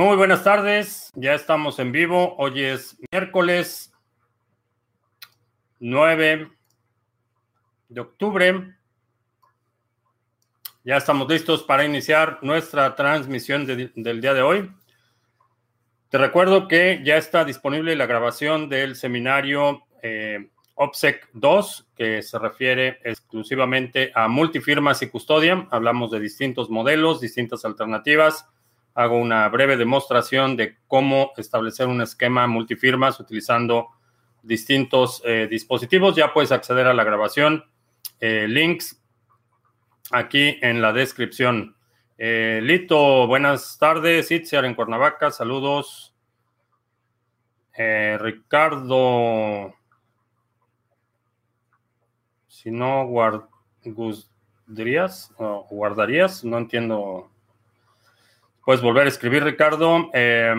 Muy buenas tardes, ya estamos en vivo. Hoy es miércoles 9 de octubre. Ya estamos listos para iniciar nuestra transmisión de- del día de hoy. Te recuerdo que ya está disponible la grabación del seminario eh, OPSEC 2, que se refiere exclusivamente a multifirmas y custodia. Hablamos de distintos modelos, distintas alternativas. Hago una breve demostración de cómo establecer un esquema multifirmas utilizando distintos eh, dispositivos. Ya puedes acceder a la grabación. Eh, links aquí en la descripción. Eh, Lito, buenas tardes. Itziar en Cuernavaca, saludos. Eh, Ricardo, si no guard- guardarías, o guardarías, no entiendo. Puedes volver a escribir, Ricardo. Eh,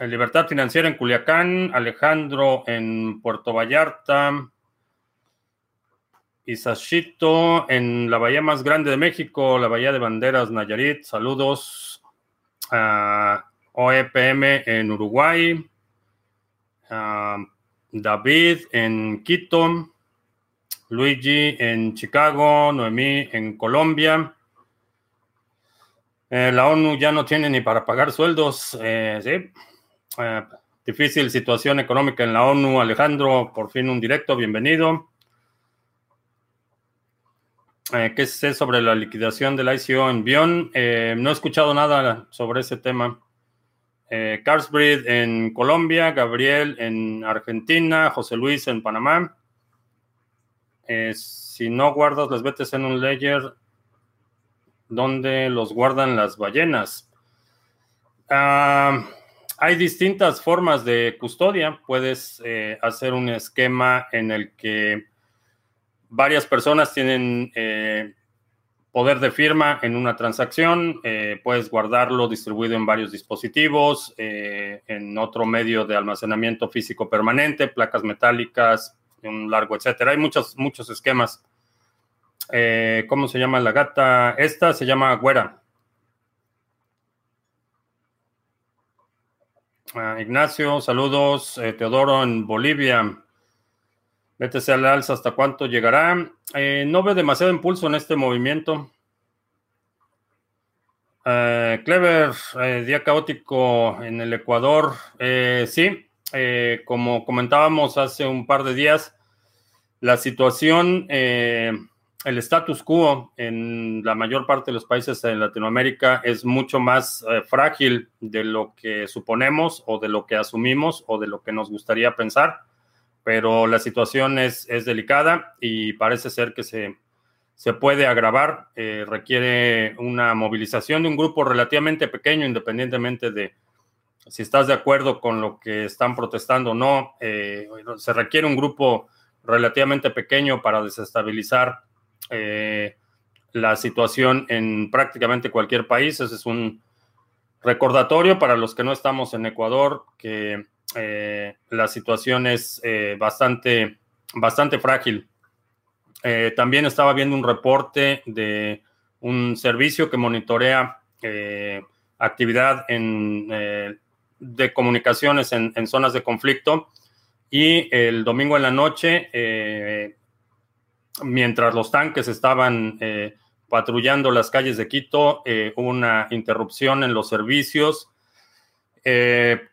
Libertad Financiera en Culiacán, Alejandro en Puerto Vallarta. Isashito en la bahía más grande de México, la bahía de Banderas, Nayarit. Saludos a OEPM en Uruguay. David en Quito. Luigi en Chicago. Noemí en Colombia. Eh, la ONU ya no tiene ni para pagar sueldos. eh. Eh, difícil situación económica en la ONU. Alejandro, por fin un directo. Bienvenido. ¿Qué sé sobre la liquidación del ICO en Bion? No he escuchado nada sobre ese tema. Eh, en Colombia, Gabriel en Argentina, José Luis en Panamá. Si no guardas las betes en un ledger, ¿dónde los guardan las ballenas? Ah, hay distintas formas de custodia. Puedes eh, hacer un esquema en el que varias personas tienen eh, poder de firma en una transacción, eh, puedes guardarlo distribuido en varios dispositivos, en otro medio de almacenamiento físico permanente, placas metálicas, un largo, etcétera. Hay muchos, muchos esquemas. Eh, ¿Cómo se llama la gata? Esta se llama Güera. Ah, Ignacio, saludos. Eh, Teodoro en Bolivia. BTC al alza, ¿hasta cuánto llegará? Eh, no veo demasiado impulso en este movimiento. Clever, día caótico en el Ecuador. Sí, como comentábamos hace un par de días, la situación, el status quo en la mayor parte de los países de Latinoamérica es mucho más eh, frágil de lo que suponemos o de lo que asumimos o de lo que nos gustaría pensar pero la situación es, es delicada y parece ser que se, se puede agravar. Eh, requiere una movilización de un grupo relativamente pequeño, independientemente de si estás de acuerdo con lo que están protestando o no. Eh, se requiere un grupo relativamente pequeño para desestabilizar eh, la situación en prácticamente cualquier país. Ese es un recordatorio para los que no estamos en Ecuador que eh, la situación es eh, bastante, bastante frágil. También estaba viendo un reporte de un servicio que monitorea actividad en, de comunicaciones en, zonas de conflicto y el domingo en la noche, mientras los tanques estaban eh, patrullando las calles de Quito, hubo una interrupción en los servicios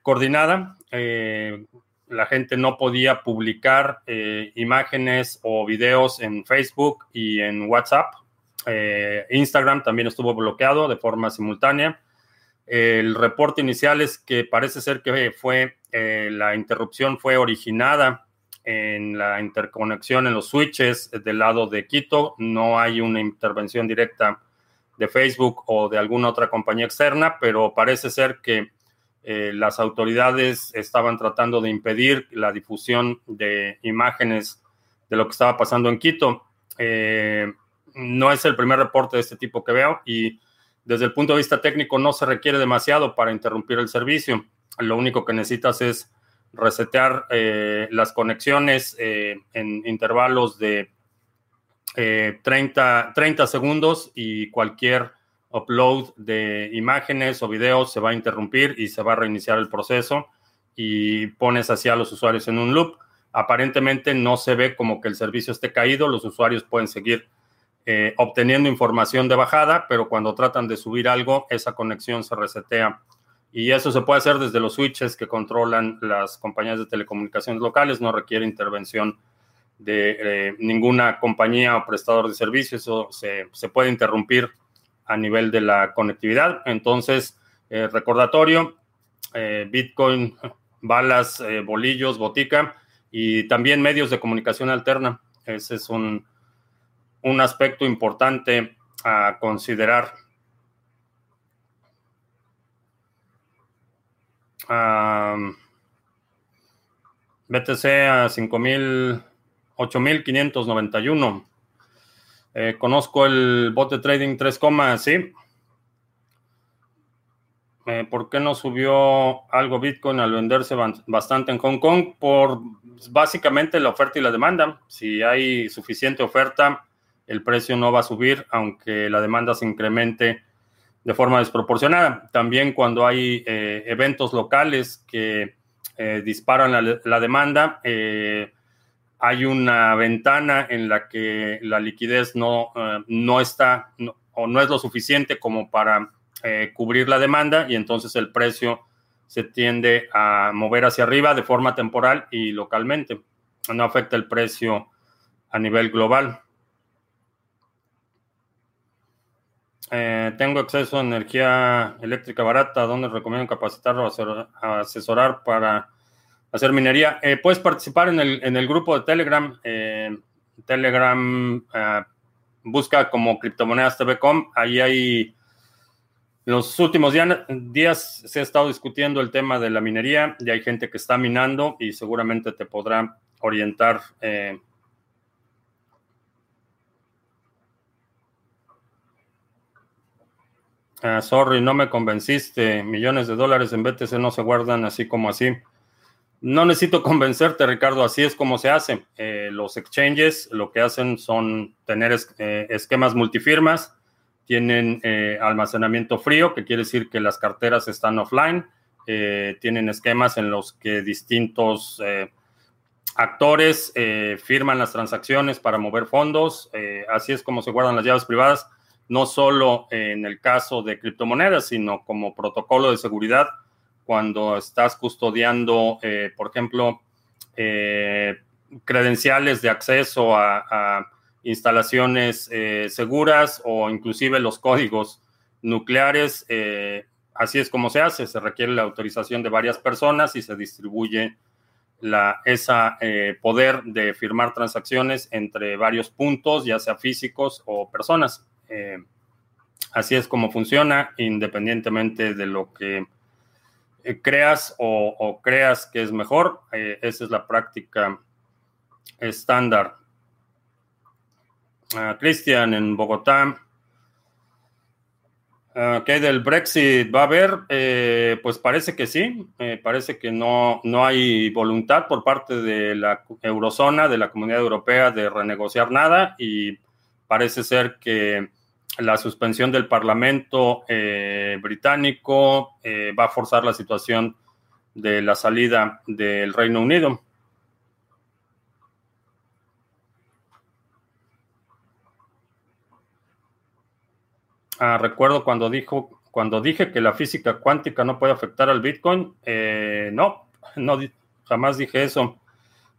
coordinada eh, la gente no podía publicar eh, imágenes o videos en Facebook y en WhatsApp. Eh, Instagram también estuvo bloqueado de forma simultánea. El reporte inicial es que parece ser que fue la interrupción fue originada en la interconexión en los switches del lado de Quito. No hay una intervención directa de Facebook o de alguna otra compañía externa, pero parece ser que eh, las autoridades estaban tratando de impedir la difusión de imágenes de lo que estaba pasando en Quito. Eh, no es el primer reporte de este tipo que veo y desde el punto de vista técnico no se requiere demasiado para interrumpir el servicio. Lo único que necesitas es resetear eh, las conexiones eh, en intervalos de 30, 30 segundos y cualquier upload de imágenes o videos se va a interrumpir y se va a reiniciar el proceso y pones así a los usuarios en un loop. Aparentemente no se ve como que el servicio esté caído, los usuarios pueden seguir eh, obteniendo información de bajada, pero cuando tratan de subir algo, esa conexión se resetea. Y eso se puede hacer desde los switches que controlan las compañías de telecomunicaciones locales, no requiere intervención de eh, ninguna compañía o prestador de servicios, eso se, puede interrumpir a nivel de la conectividad. Entonces, eh, recordatorio, Bitcoin, balas, bolillos, botica y también medios de comunicación alterna. Ese es un, un aspecto importante a considerar. BTC a 5.000, 8.591. Eh, conozco el bot de trading 3, sí. Eh, ¿Por qué no subió algo Bitcoin al venderse bastante en Hong Kong? Por básicamente la oferta y la demanda. Si hay suficiente oferta, el precio no va a subir, aunque la demanda se incremente de forma desproporcionada. También cuando hay eh, eventos locales que eh, disparan la, demanda, eh, hay una ventana en la que la liquidez no, no está o no es lo suficiente como para cubrir la demanda y entonces el precio se tiende a mover hacia arriba de forma temporal y localmente. No afecta el precio a nivel global. Eh, tengo acceso a energía eléctrica barata, donde recomiendo capacitar o asesorar para hacer minería. Eh, puedes participar en el, en el, grupo de Telegram. Eh, Telegram busca como criptomonedas TV.com. Ahí hay, los últimos días se ha estado discutiendo el tema de la minería y hay gente que está minando y seguramente te podrá orientar Ah, sorry, no me convenciste. Millones de dólares en BTC no se guardan así como así. No necesito convencerte, Ricardo, así es como se hace. Eh, los exchanges lo que hacen son tener eh, esquemas multifirmas, tienen eh, almacenamiento frío, que quiere decir que las carteras están offline, tienen esquemas en los que distintos actores firman las transacciones para mover fondos, así es como se guardan las llaves privadas no solo en el caso de criptomonedas, sino como protocolo de seguridad cuando estás custodiando, eh, por ejemplo, eh, credenciales de acceso a, instalaciones eh, seguras o inclusive los códigos nucleares. así es como se hace, se requiere la autorización de varias personas y se distribuye la, esa poder de firmar transacciones entre varios puntos, ya sea físicos o personas. Eh, así es como funciona, independientemente de lo que eh, creas o, creas que es mejor. Eh, esa es la práctica estándar. Ah, Cristian, en Bogotá. Uh, ¿Qué del Brexit va a haber? pues parece que sí, parece que no, no hay voluntad por parte de la eurozona, de la comunidad europea, de renegociar nada y parece ser que la suspensión del Parlamento eh, británico eh, va a forzar la situación de la salida del Reino Unido. Ah, recuerdo cuando dijo, cuando dije que la física cuántica no puede afectar al Bitcoin. Eh, no, no, jamás dije eso.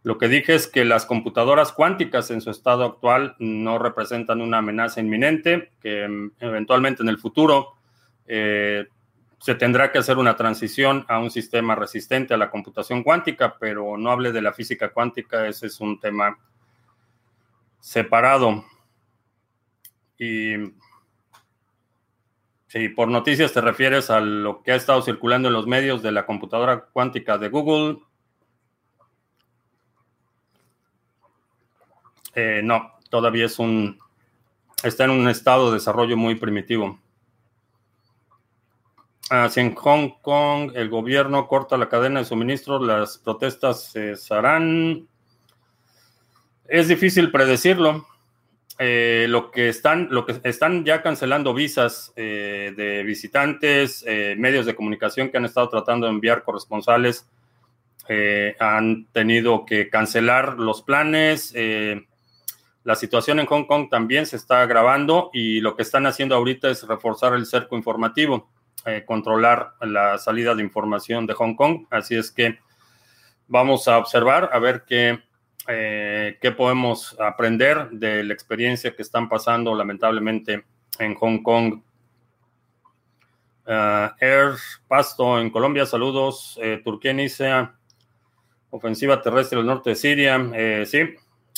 Lo que dije es que las computadoras cuánticas en su estado actual no representan una amenaza inminente, que mm, eventualmente en el futuro eh, se tendrá que hacer una transición a un sistema resistente a la computación cuántica, pero no hable de la física cuántica, ese es un tema separado. Y si por noticias te refieres a lo que ha estado circulando en los medios de la computadora cuántica de Google, Eh, no, todavía es un, está en un estado de desarrollo muy primitivo. Ah, si en Hong Kong el gobierno corta la cadena de suministro, las protestas cesarán. Es difícil predecirlo. lo que están, lo que están ya cancelando visas de visitantes, medios de comunicación que han estado tratando de enviar corresponsales, han tenido que cancelar los planes. La situación en Hong Kong también se está agravando y lo que están haciendo ahorita es reforzar el cerco informativo, eh, controlar la salida de información de Hong Kong. Así es que vamos a observar a ver qué, eh, qué podemos aprender de la experiencia que están pasando lamentablemente en Hong Kong. Uh, Air Pasto en Colombia, saludos. Eh, Turquía inicia ofensiva terrestre del norte de Siria. sí,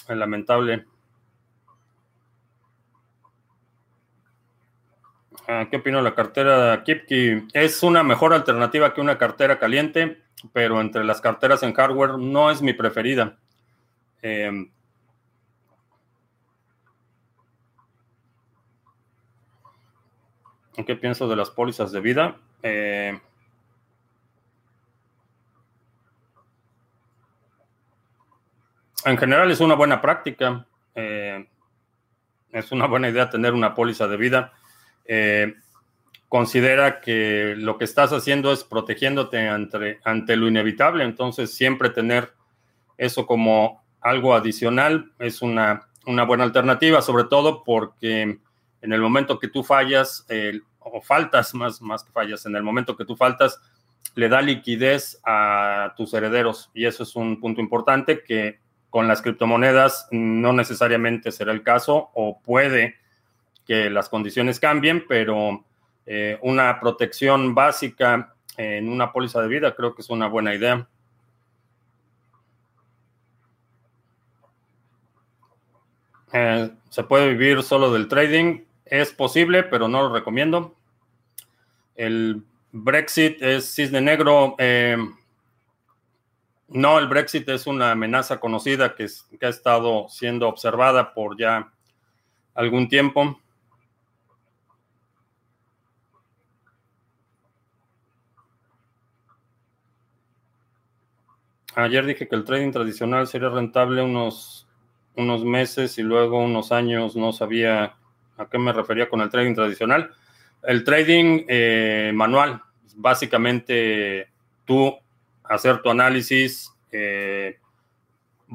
lamentable ¿Qué opino de la cartera Kipki? Es una mejor alternativa que una cartera caliente, pero entre las carteras en hardware no es mi preferida. Em, ¿Qué pienso de las pólizas de vida? Eh, en general es una buena práctica. Eh, es una buena idea tener una póliza de vida. Eh, considera que lo que estás haciendo es protegiéndote ante, ante lo inevitable, entonces siempre tener eso como algo adicional es una, una buena alternativa, sobre todo porque en el momento que tú fallas, o faltas más, más que fallas, en el momento que tú faltas, le da liquidez a tus herederos. Y eso es un punto importante que con las criptomonedas no necesariamente será el caso o puede que las condiciones cambien, pero eh, una protección básica en una póliza de vida creo que es una buena idea. Eh, se puede vivir solo del trading. Es posible, pero no lo recomiendo. El Brexit es cisne negro. Eh, no, el Brexit es una amenaza conocida que, que, ha estado siendo observada por ya algún tiempo. Ayer dije que el trading tradicional sería rentable unos, unos meses y luego unos años no sabía a qué me refería con el trading tradicional. El trading eh, manual, básicamente tú hacer tu análisis, eh,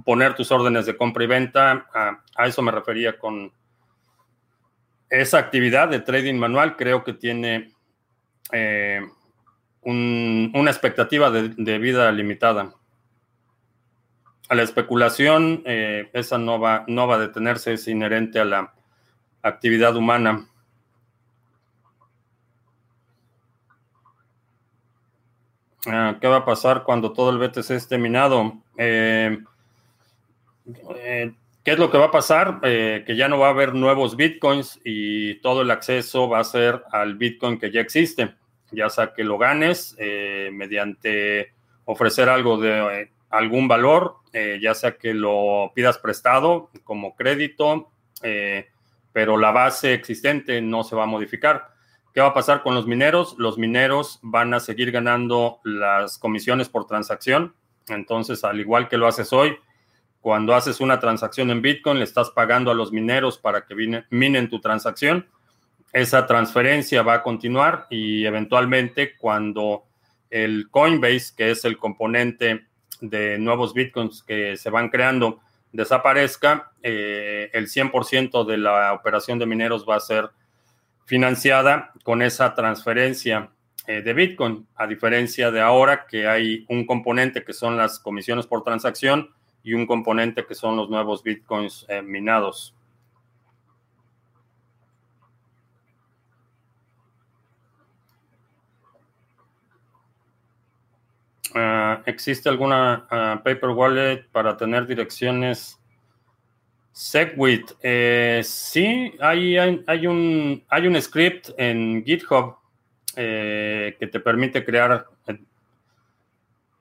poner tus órdenes de compra y venta, a, eso me refería con esa actividad de trading manual, creo que tiene eh, una expectativa de vida limitada a la especulación, eh, esa no va, no va a detenerse, es inherente a la actividad humana. Ah, ¿Qué va a pasar cuando todo el BTC esté minado? Eh, eh, ¿Qué es lo que va a pasar? que ya no va a haber nuevos bitcoins y todo el acceso va a ser al bitcoin que ya existe, ya sea que lo ganes mediante ofrecer algo de algún valor, eh, ya sea que lo pidas prestado como crédito, eh, pero la base existente no se va a modificar. ¿Qué va a pasar con los mineros? Los mineros van a seguir ganando las comisiones por transacción. Entonces, al igual que lo haces hoy, cuando haces una transacción en Bitcoin, le estás pagando a los mineros para que minen tu transacción. Esa transferencia va a continuar y eventualmente cuando el Coinbase, que es el componente de nuevos bitcoins que se van creando desaparezca, eh, el 100% de la operación de mineros va a ser financiada con esa transferencia eh, de bitcoin, a diferencia de ahora que hay un componente que son las comisiones por transacción y un componente que son los nuevos bitcoins eh, minados. Ah, ¿Existe alguna ah, paper wallet para tener direcciones SegWit? Eh, sí, hay, hay, un, hay un script en GitHub eh, que te permite crear eh,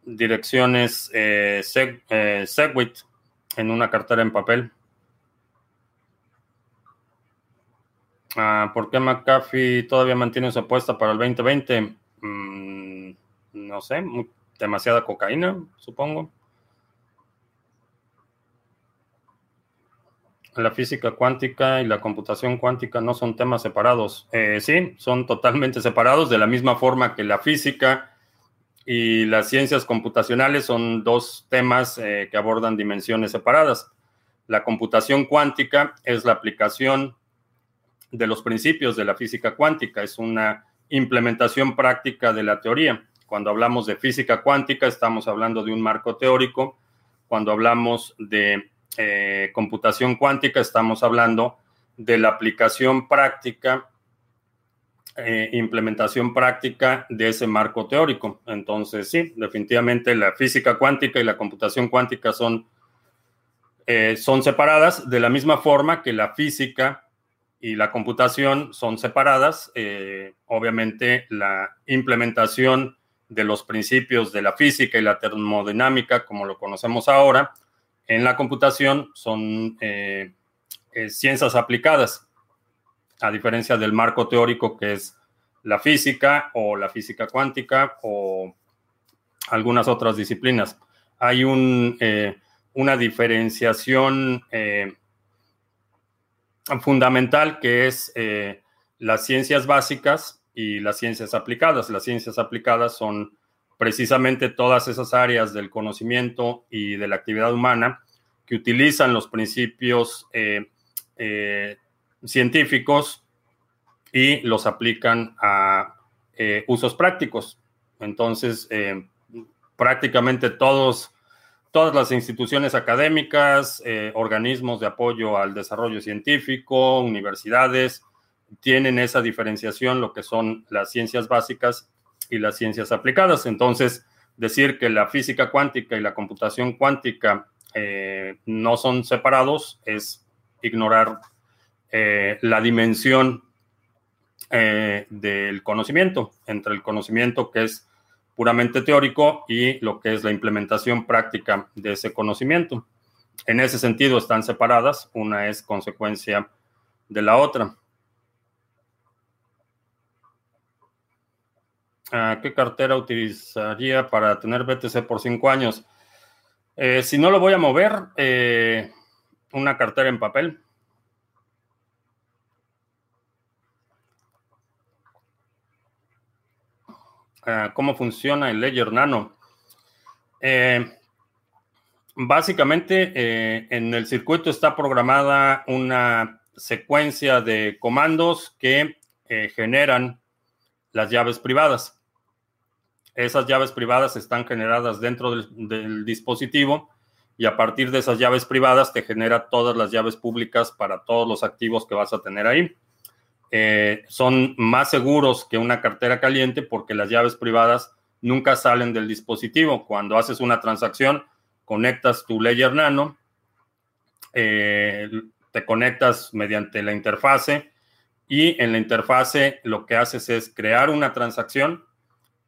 direcciones SegWit en una cartera en papel. Ah, ¿Por qué McAfee todavía mantiene su apuesta para el 2020? Mm, no sé, demasiada cocaína, supongo. La física cuántica y la computación cuántica no son temas separados. Eh, sí, son totalmente separados, de la misma forma que la física y las ciencias computacionales son dos temas eh, que abordan dimensiones separadas. La computación cuántica es la aplicación de los principios de la física cuántica, es una implementación práctica de la teoría. Cuando hablamos de física cuántica, estamos hablando de un marco teórico. Cuando hablamos de eh, computación cuántica, estamos hablando de la aplicación práctica eh, implementación práctica de ese marco teórico. Entonces, sí, definitivamente la física cuántica y la computación cuántica son, eh, son separadas de la misma forma que la física y la computación son separadas. Eh, obviamente, la implementación de los principios de la física y la termodinámica, como lo conocemos ahora, en la computación son ciencias aplicadas a diferencia del marco teórico que es la física o la física cuántica o algunas otras disciplinas. Hay un, eh, una diferenciación eh, fundamental que es eh, las ciencias básicas y las ciencias aplicadas. Las ciencias aplicadas son precisamente todas esas áreas del conocimiento y de la actividad humana que utilizan los principios científicos y los aplican a eh, usos prácticos. Entonces, eh, prácticamente todos, todas las instituciones académicas, eh, organismos de apoyo al desarrollo científico, universidades, tienen esa diferenciación, lo que son las ciencias básicas y las ciencias aplicadas. Entonces, decir que la física cuántica y la computación cuántica no son separados es ignorar eh, la dimensión eh, del conocimiento, entre el conocimiento que es puramente teórico y lo que es la implementación práctica de ese conocimiento. En ese sentido están separadas, una es consecuencia de la otra. ¿Qué cartera utilizaría para tener BTC por cinco años? Eh, si no lo voy a mover, una cartera en papel. Ah, cómo funciona el Ledger Nano. Eh, básicamente, eh, en el circuito está programada una secuencia de comandos que eh, generan las llaves privadas. Esas llaves privadas están generadas dentro del, dispositivo y a partir de esas llaves privadas te genera todas las llaves públicas para todos los activos que vas a tener ahí. Eh, son más seguros que una cartera caliente porque las llaves privadas nunca salen del dispositivo. Cuando haces una transacción, conectas tu Ledger Nano, eh, te conectas mediante la interfase y en la interfase lo que haces es crear una transacción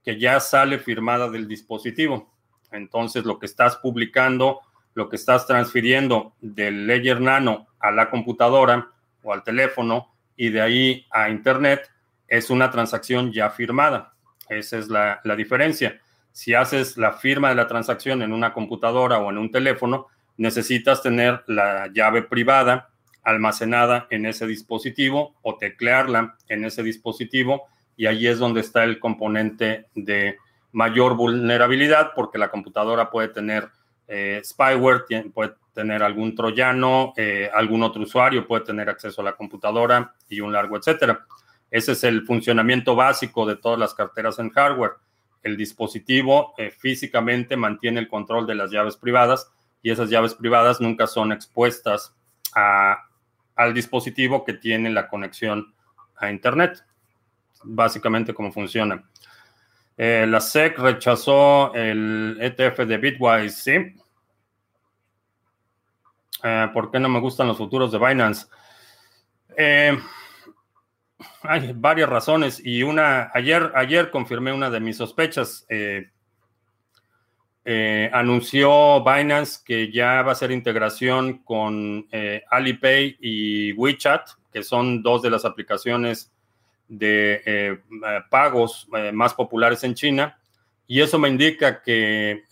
que ya sale firmada del dispositivo. Entonces lo que estás publicando, lo que estás transfiriendo del Ledger Nano a la computadora o al teléfono, y de ahí a Internet es una transacción ya firmada. Esa es la, diferencia. Si haces la firma de la transacción en una computadora o en un teléfono, necesitas tener la llave privada almacenada en ese dispositivo o teclearla en ese dispositivo y ahí es donde está el componente de mayor vulnerabilidad porque la computadora puede tener eh, spyware, puede tener algún troyano, eh, algún otro usuario puede tener acceso a la computadora y un largo etcétera. Ese es el funcionamiento básico de todas las carteras en hardware. El dispositivo eh, físicamente mantiene el control de las llaves privadas y esas llaves privadas nunca son expuestas al dispositivo que tiene la conexión a Internet. Básicamente cómo funciona. Eh, la SEC rechazó el ETF de Bitwise, ¿sí? Eh, ¿Por qué no me gustan los futuros de Binance? Eh, hay varias razones y una, ayer, ayer confirmé una de mis sospechas. Anunció Binance que ya va a hacer integración con Alipay y WeChat, que son dos de las aplicaciones de pagos más populares en China. Y eso me indica que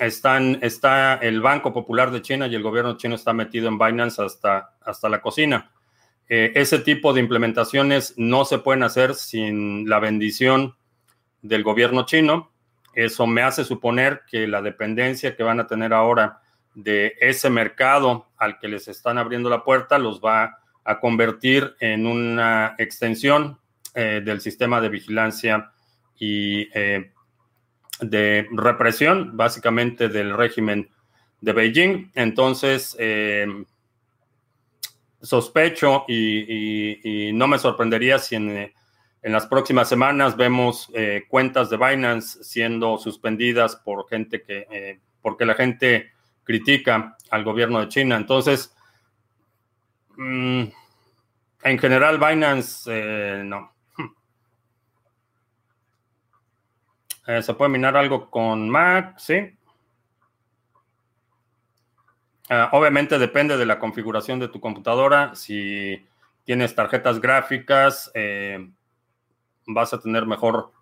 está el Banco Popular de China y el gobierno chino está metido en Binance hasta, hasta la cocina. Eh, ese tipo de implementaciones no se pueden hacer sin la bendición del gobierno chino. Eso me hace suponer que la dependencia que van a tener ahora de ese mercado al que les están abriendo la puerta los va a convertir en una extensión eh, del sistema de vigilancia y eh, de represión, básicamente del régimen de Beijing. Entonces, eh, sospecho y, no me sorprendería si en, las próximas semanas vemos cuentas de Binance siendo suspendidas por gente que, porque la gente critica al gobierno de China. Entonces, mm, en general, Binance no. Eh, ¿Se puede minar algo con Mac? Sí. Ah, obviamente depende de la configuración de tu computadora. Si tienes tarjetas gráficas, eh, vas a tener mejor,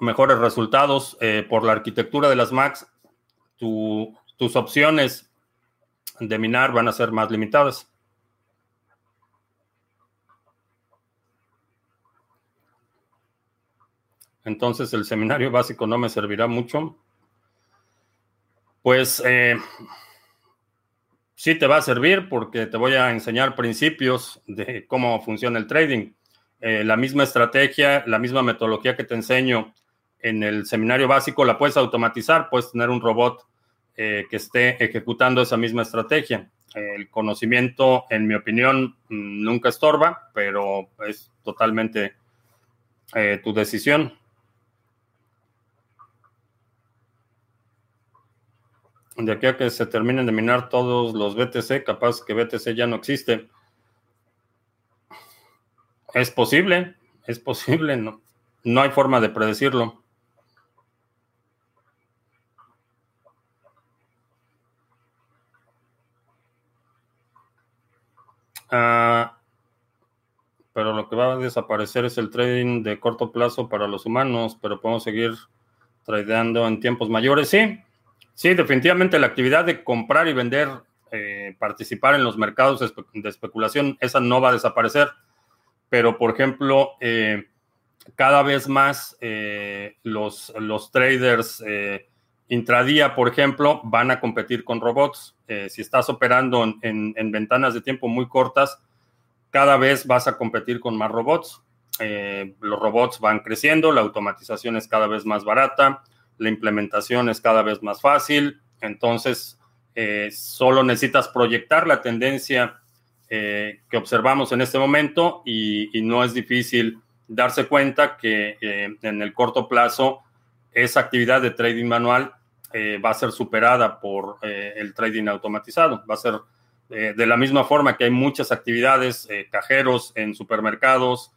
mejores resultados. Eh, por la arquitectura de las Macs, tus opciones de minar van a ser más limitadas. entonces el seminario básico no me servirá mucho. Pues eh, sí te va a servir porque te voy a enseñar principios de cómo funciona el trading. Eh, la misma estrategia, la misma metodología que te enseño en el seminario básico la puedes automatizar, puedes tener un robot eh, que esté ejecutando esa misma estrategia. El conocimiento, en mi opinión, nunca estorba, pero es totalmente tu decisión. de aquí a que se terminen de minar todos los BTC, capaz que BTC ya no existe. Es posible, es posible, no, no hay forma de predecirlo. Ah, pero lo que va a desaparecer es el trading de corto plazo para los humanos, pero podemos seguir tradeando en tiempos mayores, sí, Sí, definitivamente la actividad de comprar y vender, eh, participar en los mercados de especulación, esa no va a desaparecer. Pero, por ejemplo, eh, cada vez más eh, los, los, traders intradía, por ejemplo, van a competir con robots. si estás operando en, en, ventanas de tiempo muy cortas, cada vez vas a competir con más robots. los robots van creciendo, la automatización es cada vez más barata la implementación es cada vez más fácil, entonces eh, solo necesitas proyectar la tendencia eh, que observamos en este momento y, no es difícil darse cuenta que eh, en el corto plazo esa actividad de trading manual va a ser superada por el trading automatizado. Va a ser de la misma forma que hay muchas actividades, cajeros en supermercados,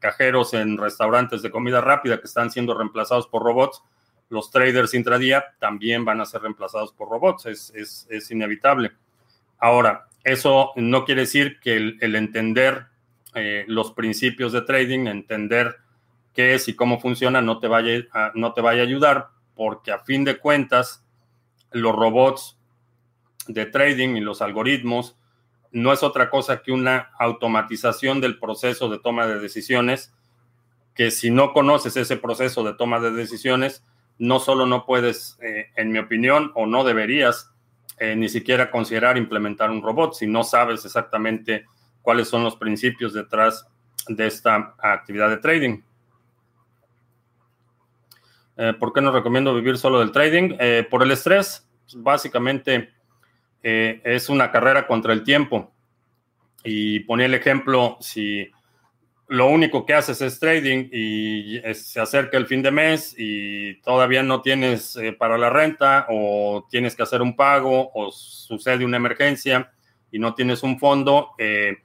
cajeros en restaurantes de comida rápida que están siendo reemplazados por robots los traders intradía también van a ser reemplazados por robots, es, inevitable. Ahora, eso no quiere decir que el, entender eh, los principios de trading, entender qué es y cómo funciona, no te, vaya a, no te vaya a ayudar, porque a fin de cuentas, los robots de trading y los algoritmos no es otra cosa que una automatización del proceso de toma de decisiones, que si no conoces ese proceso de toma de decisiones, no solo no puedes, eh, en mi opinión, o no deberías eh, ni siquiera considerar implementar un robot si no sabes exactamente cuáles son los principios detrás de esta actividad de trading. Eh, ¿Por qué no recomiendo vivir solo del trading? por el estrés. Básicamente es una carrera contra el tiempo. Y ponía el ejemplo, si lo único que haces es trading y se acerca el fin de mes y todavía no tienes eh, para la renta o tienes que hacer un pago o sucede una emergencia y no tienes un fondo, eh,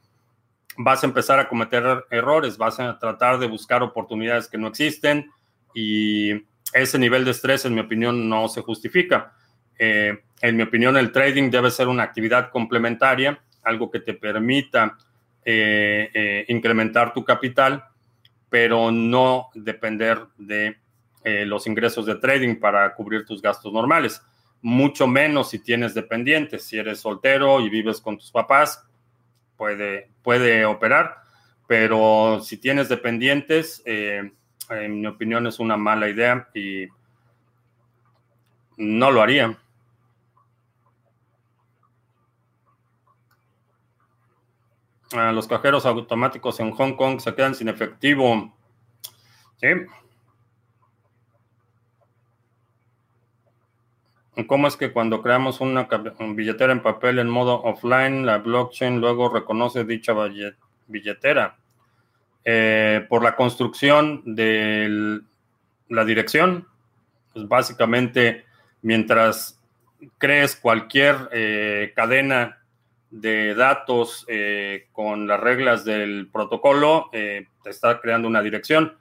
vas a empezar a cometer errores, vas a tratar de buscar oportunidades que no existen y ese nivel de estrés, en mi opinión, no se justifica. Eh, en mi opinión, el trading debe ser una actividad complementaria, algo que te permita eh, eh, incrementar tu capital, pero no depender de los ingresos de trading para cubrir tus gastos normales. Mucho menos si tienes dependientes. Si eres soltero y vives con tus papás, puede, puede operar. Pero si tienes dependientes, en mi opinión es una mala idea y no lo haría. los cajeros automáticos en Hong Kong se quedan sin efectivo. ¿Cómo es que cuando creamos una billetera en papel en modo offline, la blockchain luego reconoce dicha billetera? Eh, por la construcción de la dirección, pues básicamente mientras crees cualquier eh, cadena de datos eh, con las reglas del protocolo, te está creando una dirección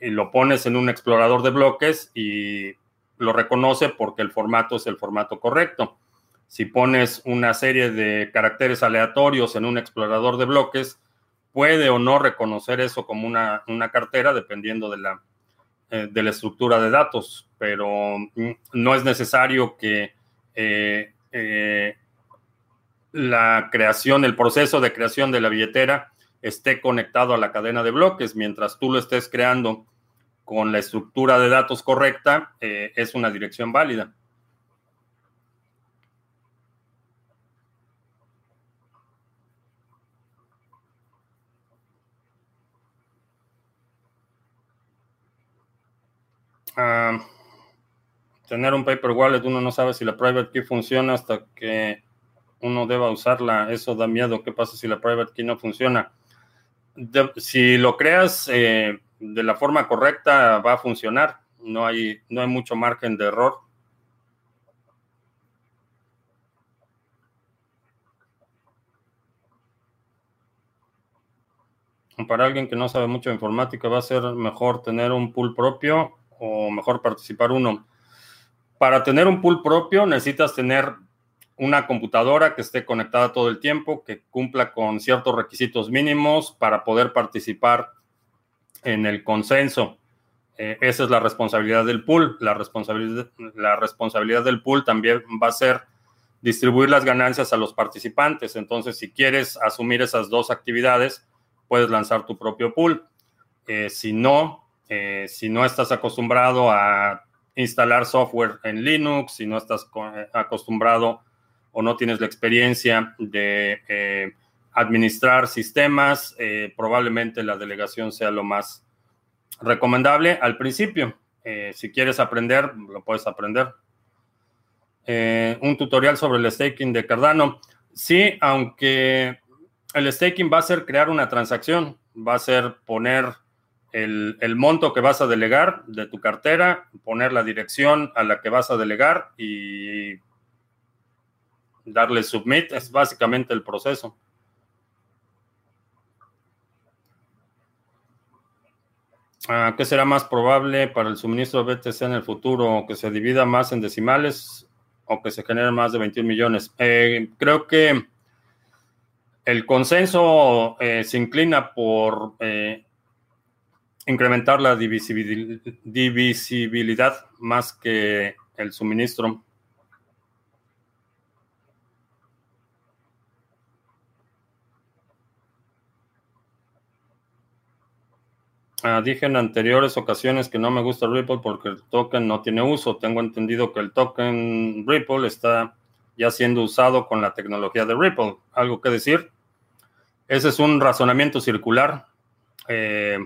y lo pones en un explorador de bloques y lo reconoce porque el formato es el formato correcto. Si pones una serie de caracteres aleatorios en un explorador de bloques, puede o no reconocer eso como una, cartera dependiendo de la, eh, de la estructura de datos, pero mm, no es necesario que la creación, el proceso de creación de la billetera esté conectado a la cadena de bloques. Mientras tú lo estés creando con la estructura de datos correcta, eh, es una dirección válida. Tener un paper wallet, uno no sabe si la private key funciona hasta que uno deba usarla. Eso da miedo. ¿Qué pasa si la private key no funciona? si lo creas eh, de la forma correcta, va a funcionar. No hay, no hay mucho margen de error. Para alguien que no sabe mucho de informática, va a ser mejor tener un pool propio o mejor participar uno. Para tener un pool propio necesitas tener una computadora que esté conectada todo el tiempo, que cumpla con ciertos requisitos mínimos para poder participar en el consenso. Eh, esa es la responsabilidad del pool. La responsabilidad, la responsabilidad del pool también va a ser distribuir las ganancias a los participantes. Entonces, si quieres asumir esas dos actividades, puedes lanzar tu propio pool. Eh, si no, eh, si no estás acostumbrado a instalar software en Linux, si no estás acostumbrado o no tienes la experiencia de eh, administrar sistemas, eh, probablemente la delegación sea lo más recomendable al principio. Eh, si quieres aprender, lo puedes aprender. un tutorial sobre el staking de Cardano. Sí, aunque el staking va a ser crear una transacción, va a ser poner el, monto que vas a delegar de tu cartera, poner la dirección a la que vas a delegar y darle submit, es básicamente el proceso. Ah, ¿Qué será más probable para el suministro de BTC en el futuro? ¿Que se divida más en decimales o que se genere más de 21 millones? Eh, creo que el consenso eh, se inclina por eh, incrementar la divisibilidad más que el suministro. Ah, dije en anteriores ocasiones que no me gusta Ripple porque el token no tiene uso. Tengo entendido que el token Ripple está ya siendo usado con la tecnología de Ripple. ¿Algo que decir? Ese es un razonamiento circular. Eh,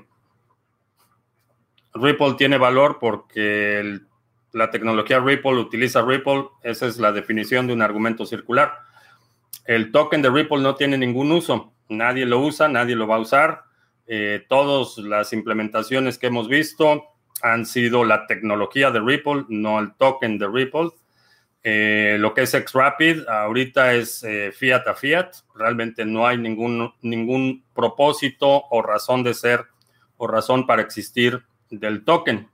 Ripple tiene valor porque la tecnología Ripple utiliza Ripple. Esa es la definición de un argumento circular. El token de Ripple no tiene ningún uso. Nadie lo usa, nadie lo va a usar eh, todas las implementaciones que hemos visto han sido la tecnología de Ripple, no el token de Ripple. Eh, lo que es XRapid ahorita es eh, fiat a fiat. Realmente no hay ningún, ningún propósito o razón de ser o razón para existir del token.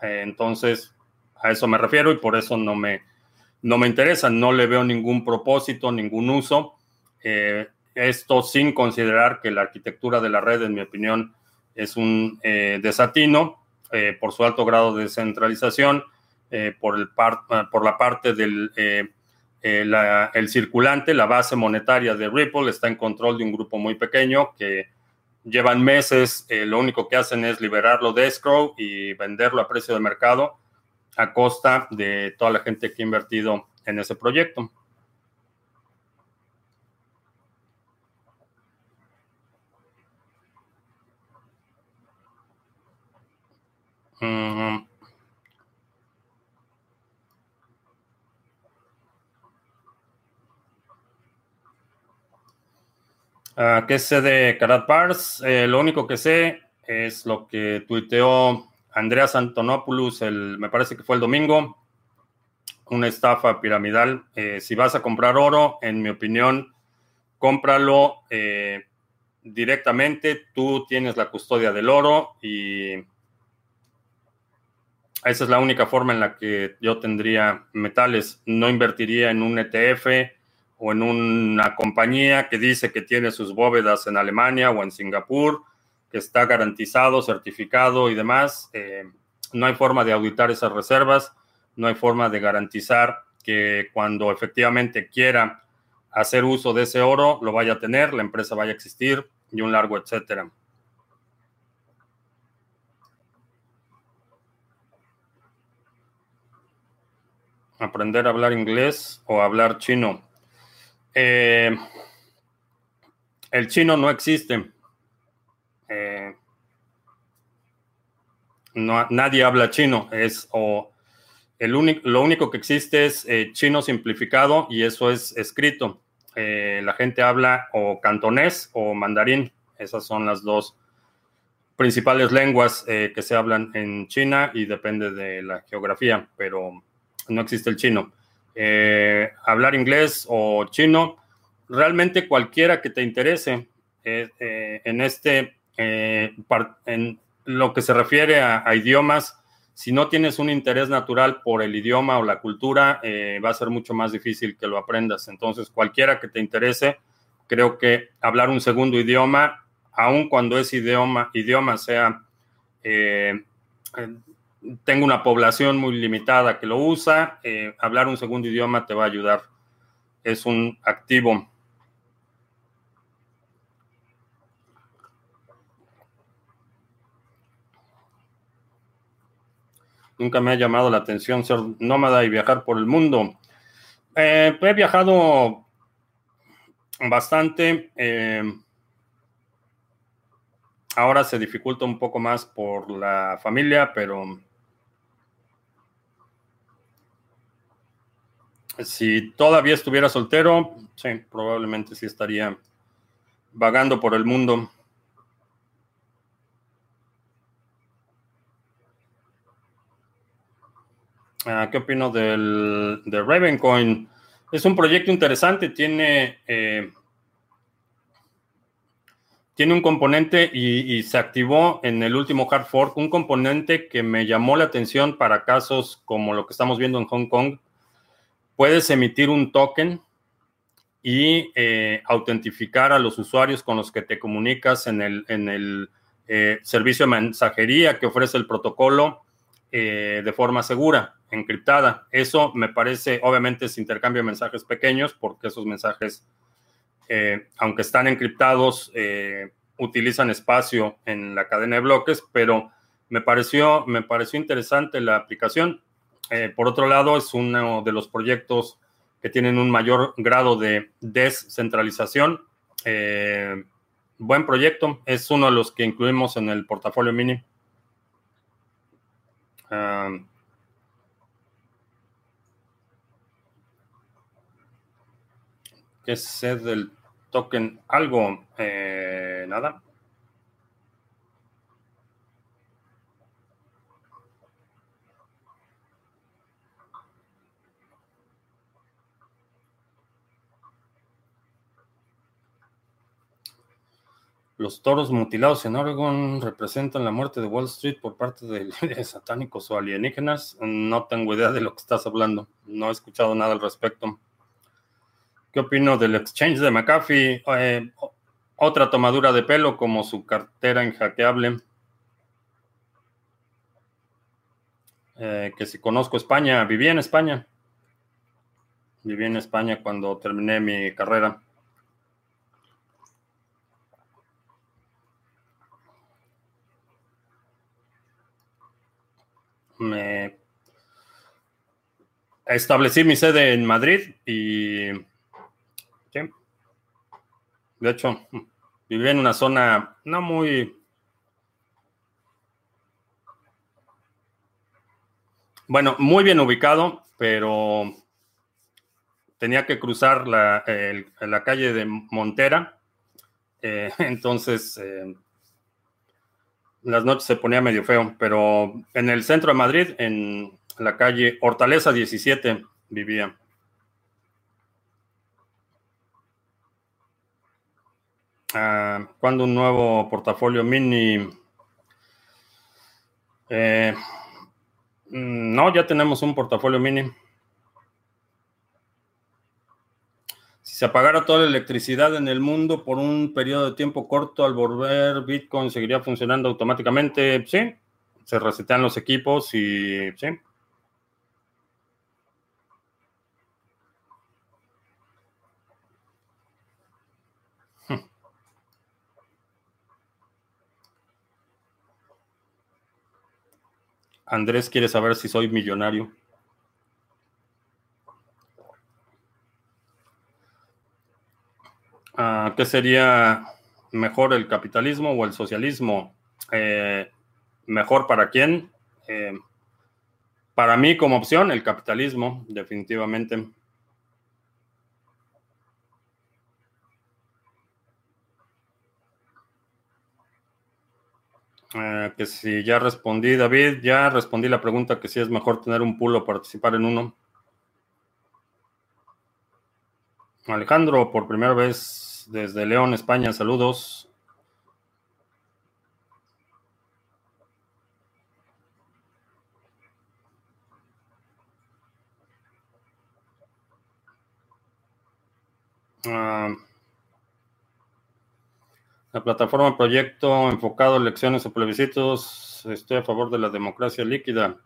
entonces, a eso me refiero y por eso no me, no me interesa. No le veo ningún propósito, ningún uso. Esto sin considerar que la arquitectura de la red, en mi opinión, es un eh, desatino. por su alto grado de descentralización, por, el por la parte del el circulante, la base monetaria de Ripple está en control de un grupo muy pequeño que llevan meses, lo único que hacen es liberarlo de escrow y venderlo a precio de mercado a costa de toda la gente que ha invertido en ese proyecto. Mm. Ah, ¿Qué sé de Karat Pars? Eh, lo único que sé es lo que tuiteó Andreas Antonopoulos, el, me parece que fue el domingo, una estafa piramidal. Eh, si vas a comprar oro, en mi opinión, cómpralo eh, directamente. Tú tienes la custodia del oro y esa es la única forma en la que yo tendría metales. No invertiría en un ETF o en una compañía que dice que tiene sus bóvedas en Alemania o en Singapur que está garantizado, certificado y demás. Eh, no hay forma de auditar esas reservas, no hay forma de garantizar que cuando efectivamente quiera hacer uso de ese oro, lo vaya a tener, la empresa vaya a existir y un largo etcétera. Aprender a hablar inglés o hablar chino. Eh, el chino no existe. Eh, no, nadie habla chino, es o el único, lo único que existe es eh, chino simplificado y eso es escrito. La gente habla o cantonés o mandarín, esas son las dos principales lenguas que se hablan en China y depende de la geografía, pero no existe el chino. Hablar inglés o chino, realmente cualquiera que te interese en este eh, en lo que se refiere a, idiomas, si no tienes un interés natural por el idioma o la cultura, eh, va a ser mucho más difícil que lo aprendas. Entonces, cualquiera que te interese, creo que hablar un segundo idioma, aun cuando ese idioma, idioma sea, eh, tenga una población muy limitada que lo usa, hablar un segundo idioma te va a ayudar. Es un activo Nunca me ha llamado la atención ser nómada y viajar por el mundo. Eh, he viajado bastante. Eh, ahora se dificulta un poco más por la familia, pero si todavía estuviera soltero, sí, probablemente sí estaría vagando por el mundo. Ah, ¿Qué opino del, de Ravencoin? Es un proyecto interesante, tiene, eh, tiene un componente y, se activó en el último hard fork, un componente que me llamó la atención para casos como lo que estamos viendo en Hong Kong. Puedes emitir un token y eh, autentificar a los usuarios con los que te comunicas en el, en el eh, servicio de mensajería que ofrece el protocolo de forma segura encriptada. Eso me parece, obviamente, es intercambio de mensajes pequeños, porque esos mensajes, eh, aunque están encriptados, eh, utilizan espacio en la cadena de bloques, pero me pareció, me pareció interesante la aplicación. Eh, por otro lado, es uno de los proyectos que tienen un mayor grado de descentralización. buen proyecto, es uno de los que incluimos en el portafolio mini. Ah, ¿Qué sé del token? Algo, eh, nada. Los toros mutilados en Oregon representan la muerte de Wall Street por parte de satánicos o alienígenas. No tengo idea de lo que estás hablando. No he escuchado nada al respecto. ¿Qué opino del exchange de McAfee? Eh, otra tomadura de pelo como su cartera inhackeable. Eh, que si conozco España, viví en España. Viví en España cuando terminé mi carrera. Me establecí mi sede en Madrid y de hecho viví en una zona no muy bueno, muy bien ubicado, pero tenía que cruzar la, la calle de Montera. Eh, entonces, eh, las noches se ponía medio feo, pero en el centro de Madrid, en la calle Hortaleza 17, vivía. Ah, ¿Cuándo un nuevo portafolio mini? Eh, no, ya tenemos un portafolio mini. Si se apagara toda la electricidad en el mundo por un periodo de tiempo corto, al volver Bitcoin seguiría funcionando automáticamente. Sí, se resetean los equipos y sí. Andrés quiere saber si soy millonario. Ah, ¿Qué sería mejor el capitalismo o el socialismo? Eh, ¿Mejor para quién? Eh, para mí como opción, el capitalismo, definitivamente. Eh, que si ya respondí, David, ya respondí la pregunta que si es mejor tener un pool o participar en uno. Alejandro, por primera vez desde León, España, saludos. Ah, la plataforma proyecto enfocado elecciones o plebiscitos, estoy a favor de la democracia líquida.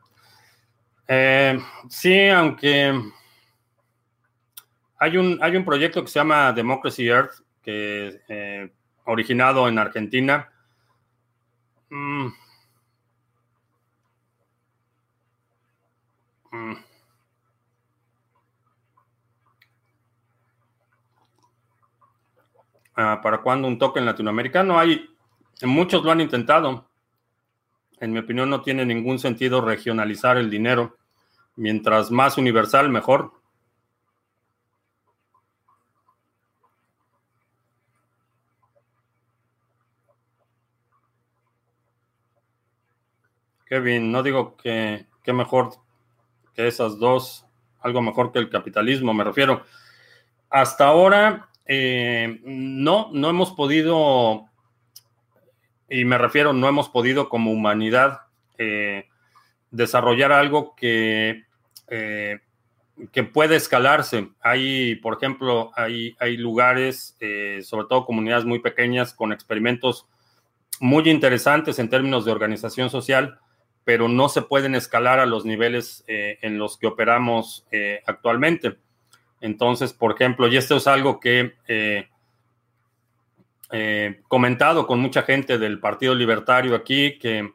Eh, sí, aunque hay un, hay un proyecto que se llama Democracy Earth, que eh, originado en Argentina. Mm. Mm. Ah, ¿Para cuándo un token latinoamericano? Hay, muchos lo han intentado. En mi opinión, no tiene ningún sentido regionalizar el dinero. Mientras más universal, mejor. Kevin, no digo que, que mejor que esas dos, algo mejor que el capitalismo, me refiero. Hasta ahora, eh, no, no hemos podido, y me refiero, no hemos podido como humanidad eh, desarrollar algo que, eh, que puede escalarse. Hay, por ejemplo, hay, hay lugares, sobre todo comunidades muy pequeñas, con experimentos muy interesantes en términos de organización social, pero no se pueden escalar a los niveles en los que operamos actualmente. Entonces, por ejemplo, y esto es algo que he eh, comentado con mucha gente del Partido Libertario aquí, que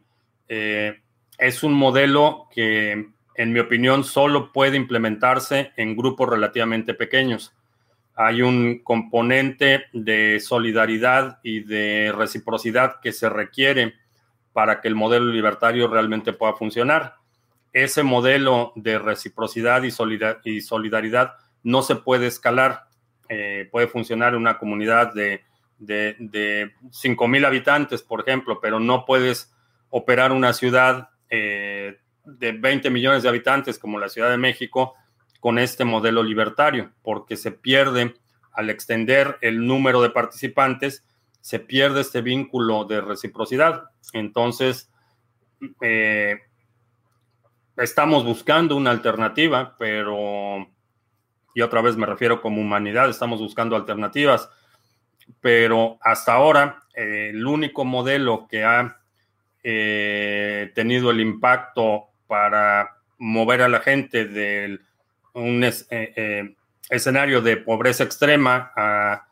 eh, es un modelo que, en mi opinión, solo puede implementarse en grupos relativamente pequeños. Hay un componente de solidaridad y de reciprocidad que se requiere para que el modelo libertario realmente pueda funcionar. Ese modelo de reciprocidad y solidaridad no se puede escalar. Eh, puede funcionar en una comunidad de, de, de 5.000 habitantes, por ejemplo, pero no puedes operar una ciudad eh, de 20 millones de habitantes como la Ciudad de México con este modelo libertario, porque se pierde al extender el número de participantes, se pierde este vínculo de reciprocidad. Entonces, eh, estamos buscando una alternativa, pero y otra vez me refiero como humanidad, estamos buscando alternativas, pero hasta ahora eh, el único modelo que ha eh, tenido el impacto para mover a la gente de un escenario de pobreza extrema a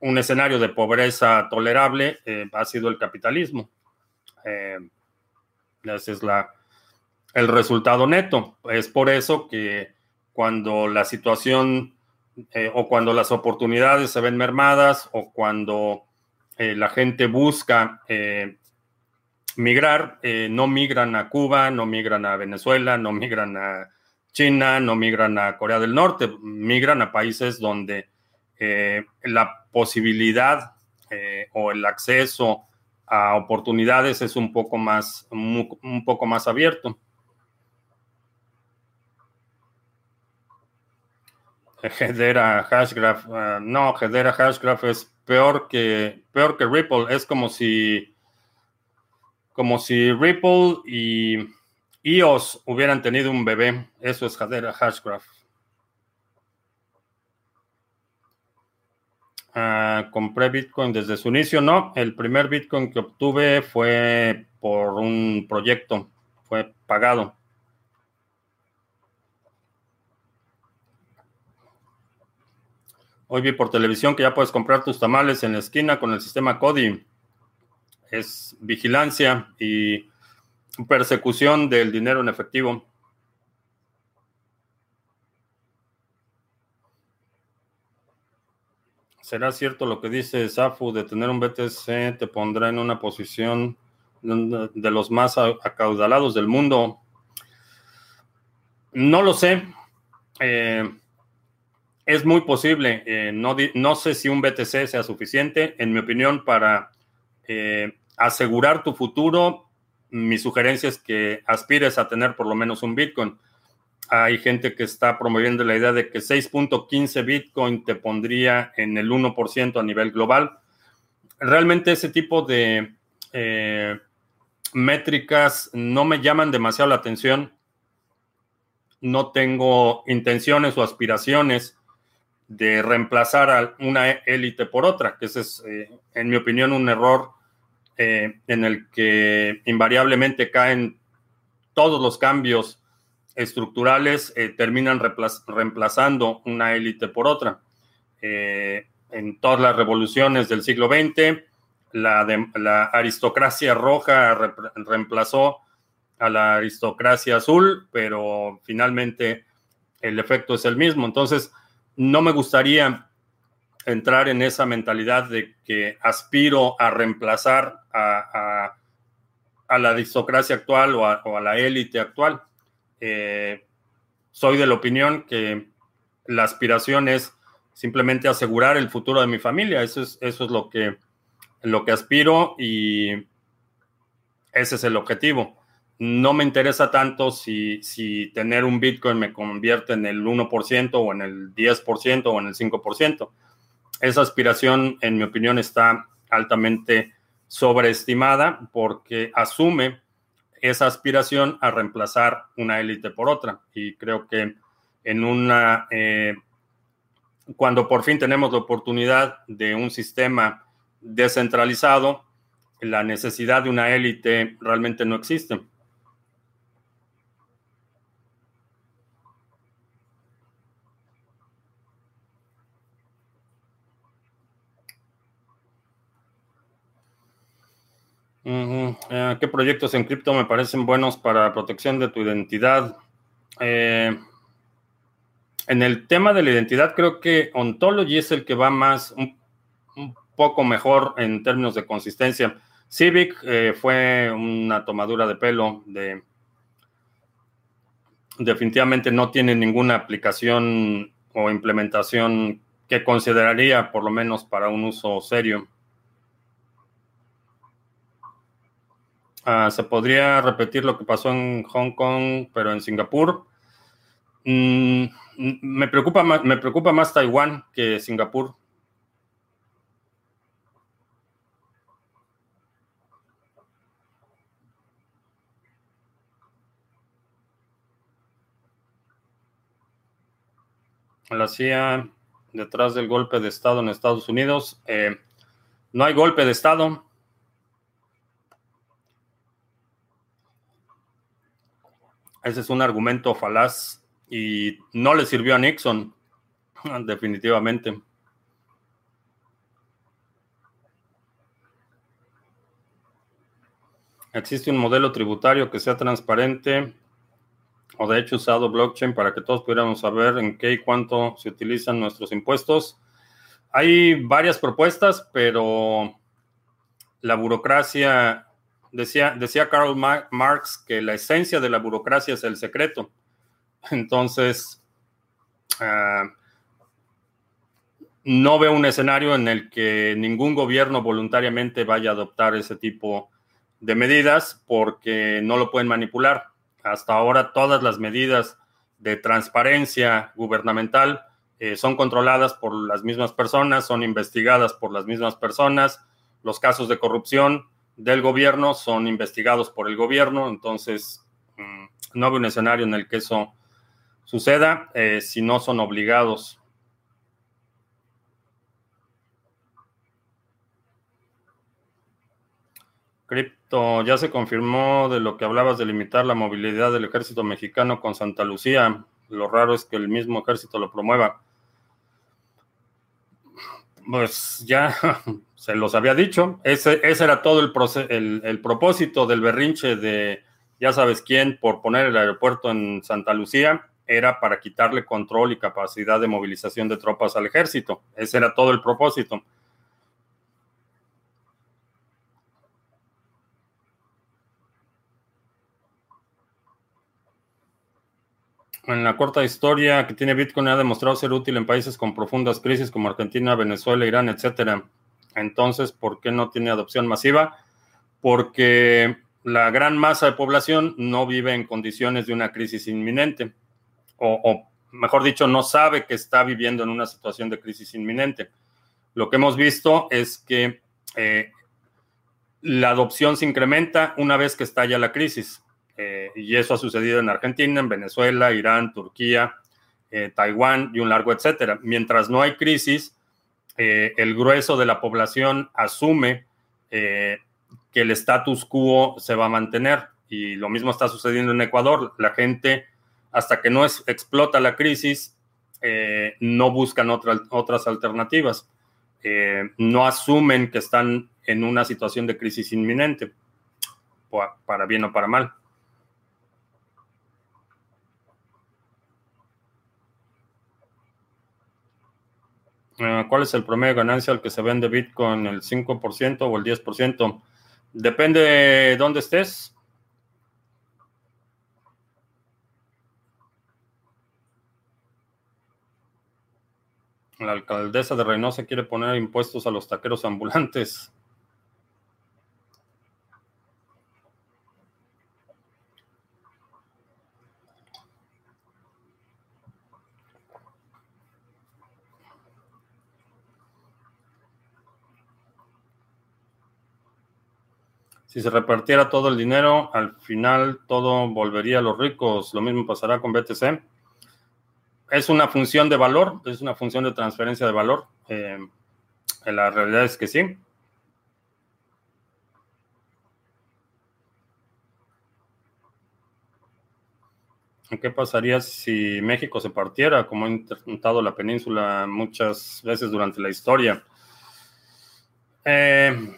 un escenario de pobreza tolerable eh, ha sido el capitalismo. ese es la, el resultado neto. Es por eso que cuando la situación o cuando las oportunidades se ven mermadas o cuando la gente busca migrar, eh, no migran a Cuba, no migran a Venezuela, no migran a China, no migran a Corea del Norte, migran a países donde eh, la posibilidad eh, o el acceso a oportunidades es un poco más, un, poco más abierto. Hedera Hashgraph, ah, no, Hedera Hashgraph es peor que, peor que Ripple, es como si como si Ripple y EOS hubieran tenido un bebé. Eso es Hadera Hashgraph. Ah, compré Bitcoin desde su inicio. No, el primer Bitcoin que obtuve fue por un proyecto, fue pagado. Hoy vi por televisión que ya puedes comprar tus tamales en la esquina con el sistema CODI es vigilancia y persecución del dinero en efectivo. ¿Será cierto lo que dice Safu de tener un BTC te pondrá en una posición de los más acaudalados del mundo? No lo sé. Eh, es muy posible. Eh, no, no sé si un BTC sea suficiente. En mi opinión, para eh, asegurar tu futuro, mi sugerencia es que aspires a tener por lo menos un Bitcoin. Hay gente que está promoviendo la idea de que 6.15 Bitcoin te pondría en el 1% a nivel global. Realmente ese tipo de eh, métricas no me llaman demasiado la atención. No tengo intenciones o aspiraciones de reemplazar a una élite por otra, que ese es, eh, en mi opinión, un error eh, en el que invariablemente caen todos los cambios estructurales, eh, terminan reemplazando una élite por otra. Eh, en todas las revoluciones del siglo XX, la, la aristocracia roja reemplazó a la aristocracia azul, pero finalmente el efecto es el mismo. Entonces, no me gustaría entrar en esa mentalidad de que aspiro a reemplazar a, la aristocracia actual o a, la élite actual. Eh, soy de la opinión que la aspiración es simplemente asegurar el futuro de mi familia. Eso es, eso es lo, que, lo que aspiro y ese es el objetivo. No me interesa tanto si, si tener un Bitcoin me convierte en el 1% o en el 10% o en el 5% esa aspiración, en mi opinión, está altamente sobreestimada porque asume esa aspiración a reemplazar una élite por otra. Y creo que en una, eh, cuando por fin tenemos la oportunidad de un sistema descentralizado, la necesidad de una élite realmente no existe. Eh, ¿Qué proyectos en cripto me parecen buenos para protección de tu identidad? Eh, en el tema de la identidad, creo que Ontology es el que va más, un, poco mejor en términos de consistencia. Civic eh, fue una tomadura de pelo de... Definitivamente no tiene ninguna aplicación o implementación que consideraría por lo menos para un uso serio. Ah, se podría repetir lo que pasó en Hong Kong, pero en Singapur. Mm, me, preocupa más, me preocupa más Taiwán que Singapur. La CIA detrás del golpe de Estado en Estados Unidos. Eh, no hay golpe de Estado. Ese es un argumento falaz y no le sirvió a Nixon, definitivamente. Existe un modelo tributario que sea transparente o de hecho usado blockchain para que todos pudiéramos saber en qué y cuánto se utilizan nuestros impuestos. Hay varias propuestas, pero la burocracia, decía, decía Karl Marx que la esencia de la burocracia es el secreto. Entonces, ah, no veo un escenario en el que ningún gobierno voluntariamente vaya a adoptar ese tipo de medidas porque no lo pueden manipular. Hasta ahora todas las medidas de transparencia gubernamental eh, son controladas por las mismas personas, son investigadas por las mismas personas. Los casos de corrupción del gobierno son investigados por el gobierno, entonces mm, no hay un escenario en el que eso suceda eh, si no son obligados. Cripto, ya se confirmó de lo que hablabas de limitar la movilidad del ejército mexicano con Santa Lucía. Lo raro es que el mismo ejército lo promueva. Pues ya se los había dicho. Ese, era todo el, el, propósito del berrinche de ya sabes quién por poner el aeropuerto en Santa Lucía. Era para quitarle control y capacidad de movilización de tropas al ejército. Ese era todo el propósito. en la corta historia que tiene Bitcoin ha demostrado ser útil en países con profundas crisis como Argentina, Venezuela, Irán, etcétera. Entonces, ¿por qué no tiene adopción masiva? Porque la gran masa de población no vive en condiciones de una crisis inminente, o, mejor dicho, no sabe que está viviendo en una situación de crisis inminente. Lo que hemos visto es que eh, la adopción se incrementa una vez que estalla la crisis. Eh, y eso ha sucedido en Argentina, en Venezuela, Irán, Turquía, eh, Taiwán y un largo etcétera. Mientras no hay crisis, eh, el grueso de la población asume que el status quo se va a mantener. Y lo mismo está sucediendo en Ecuador. La gente, hasta que no explota la crisis, no buscan otras alternativas. no asumen que están en una situación de crisis inminente, para bien o para mal. ¿Cuál es el promedio de ganancia al que se vende Bitcoin? ¿El 5% o el 10%? Depende de dónde estés. La alcaldesa de Reynosa quiere poner impuestos a los taqueros ambulantes. Si se repartiera todo el dinero, al final todo volvería a los ricos. Lo mismo pasará con BTC. Es una función de valor, es una función de transferencia de valor. Eh, la realidad es que sí. ¿Qué pasaría si México se partiera, como ha intentado la península muchas veces durante la historia? Eh,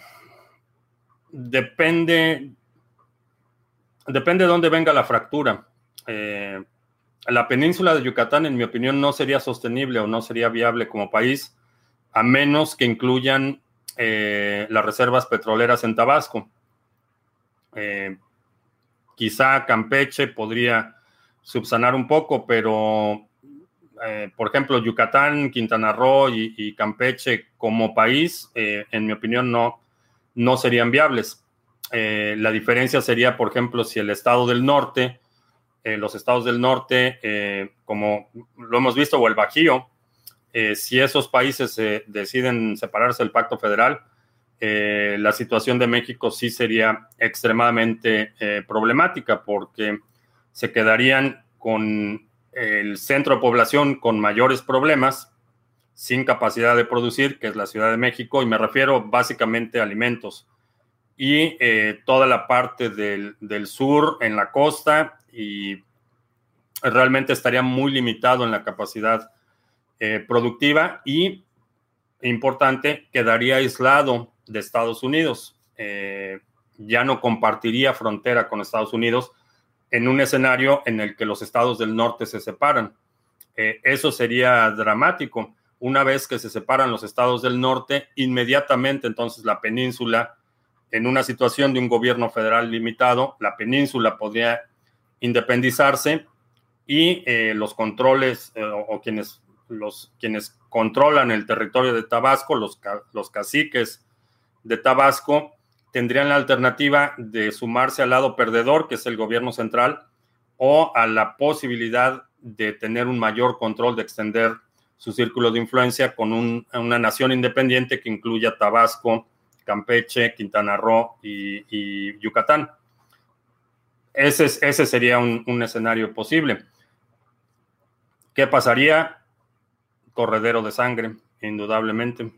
depende, depende de dónde venga la fractura. Eh, la península de Yucatán, en mi opinión, no sería sostenible o no sería viable como país a menos que incluyan eh, las reservas petroleras en Tabasco. Eh, quizá Campeche podría subsanar un poco, pero por ejemplo, Yucatán, Quintana Roo y Campeche como país, en mi opinión, no, no serían viables. Eh, la diferencia sería, por ejemplo, si el estado del norte, eh, los estados del norte, eh, como lo hemos visto, o el Bajío, si esos países deciden separarse del pacto federal, la situación de México sí sería extremadamente problemática porque se quedarían con el centro de población con mayores problemas sin capacidad de producir, que es la Ciudad de México, y me refiero básicamente a alimentos. Y eh, toda la parte del, sur en la costa y realmente estaría muy limitado en la capacidad eh, productiva y, importante, quedaría aislado de Estados Unidos. Eh, ya no compartiría frontera con Estados Unidos en un escenario en el que los estados del norte se separan. Eso sería dramático. Una vez que se separan los estados del norte, inmediatamente entonces la península, en una situación de un gobierno federal limitado, la península podría independizarse y eh, los controles eh, o, quienes, los, quienes controlan el territorio de Tabasco, los, los caciques de Tabasco, tendrían la alternativa de sumarse al lado perdedor, que es el gobierno central, o a la posibilidad de tener un mayor control, de extender su círculo de influencia con una nación independiente que incluya Tabasco, Campeche, Quintana Roo y, Yucatán. Ese, ese sería un, un, escenario posible. ¿Qué pasaría? Corredero de sangre, indudablemente.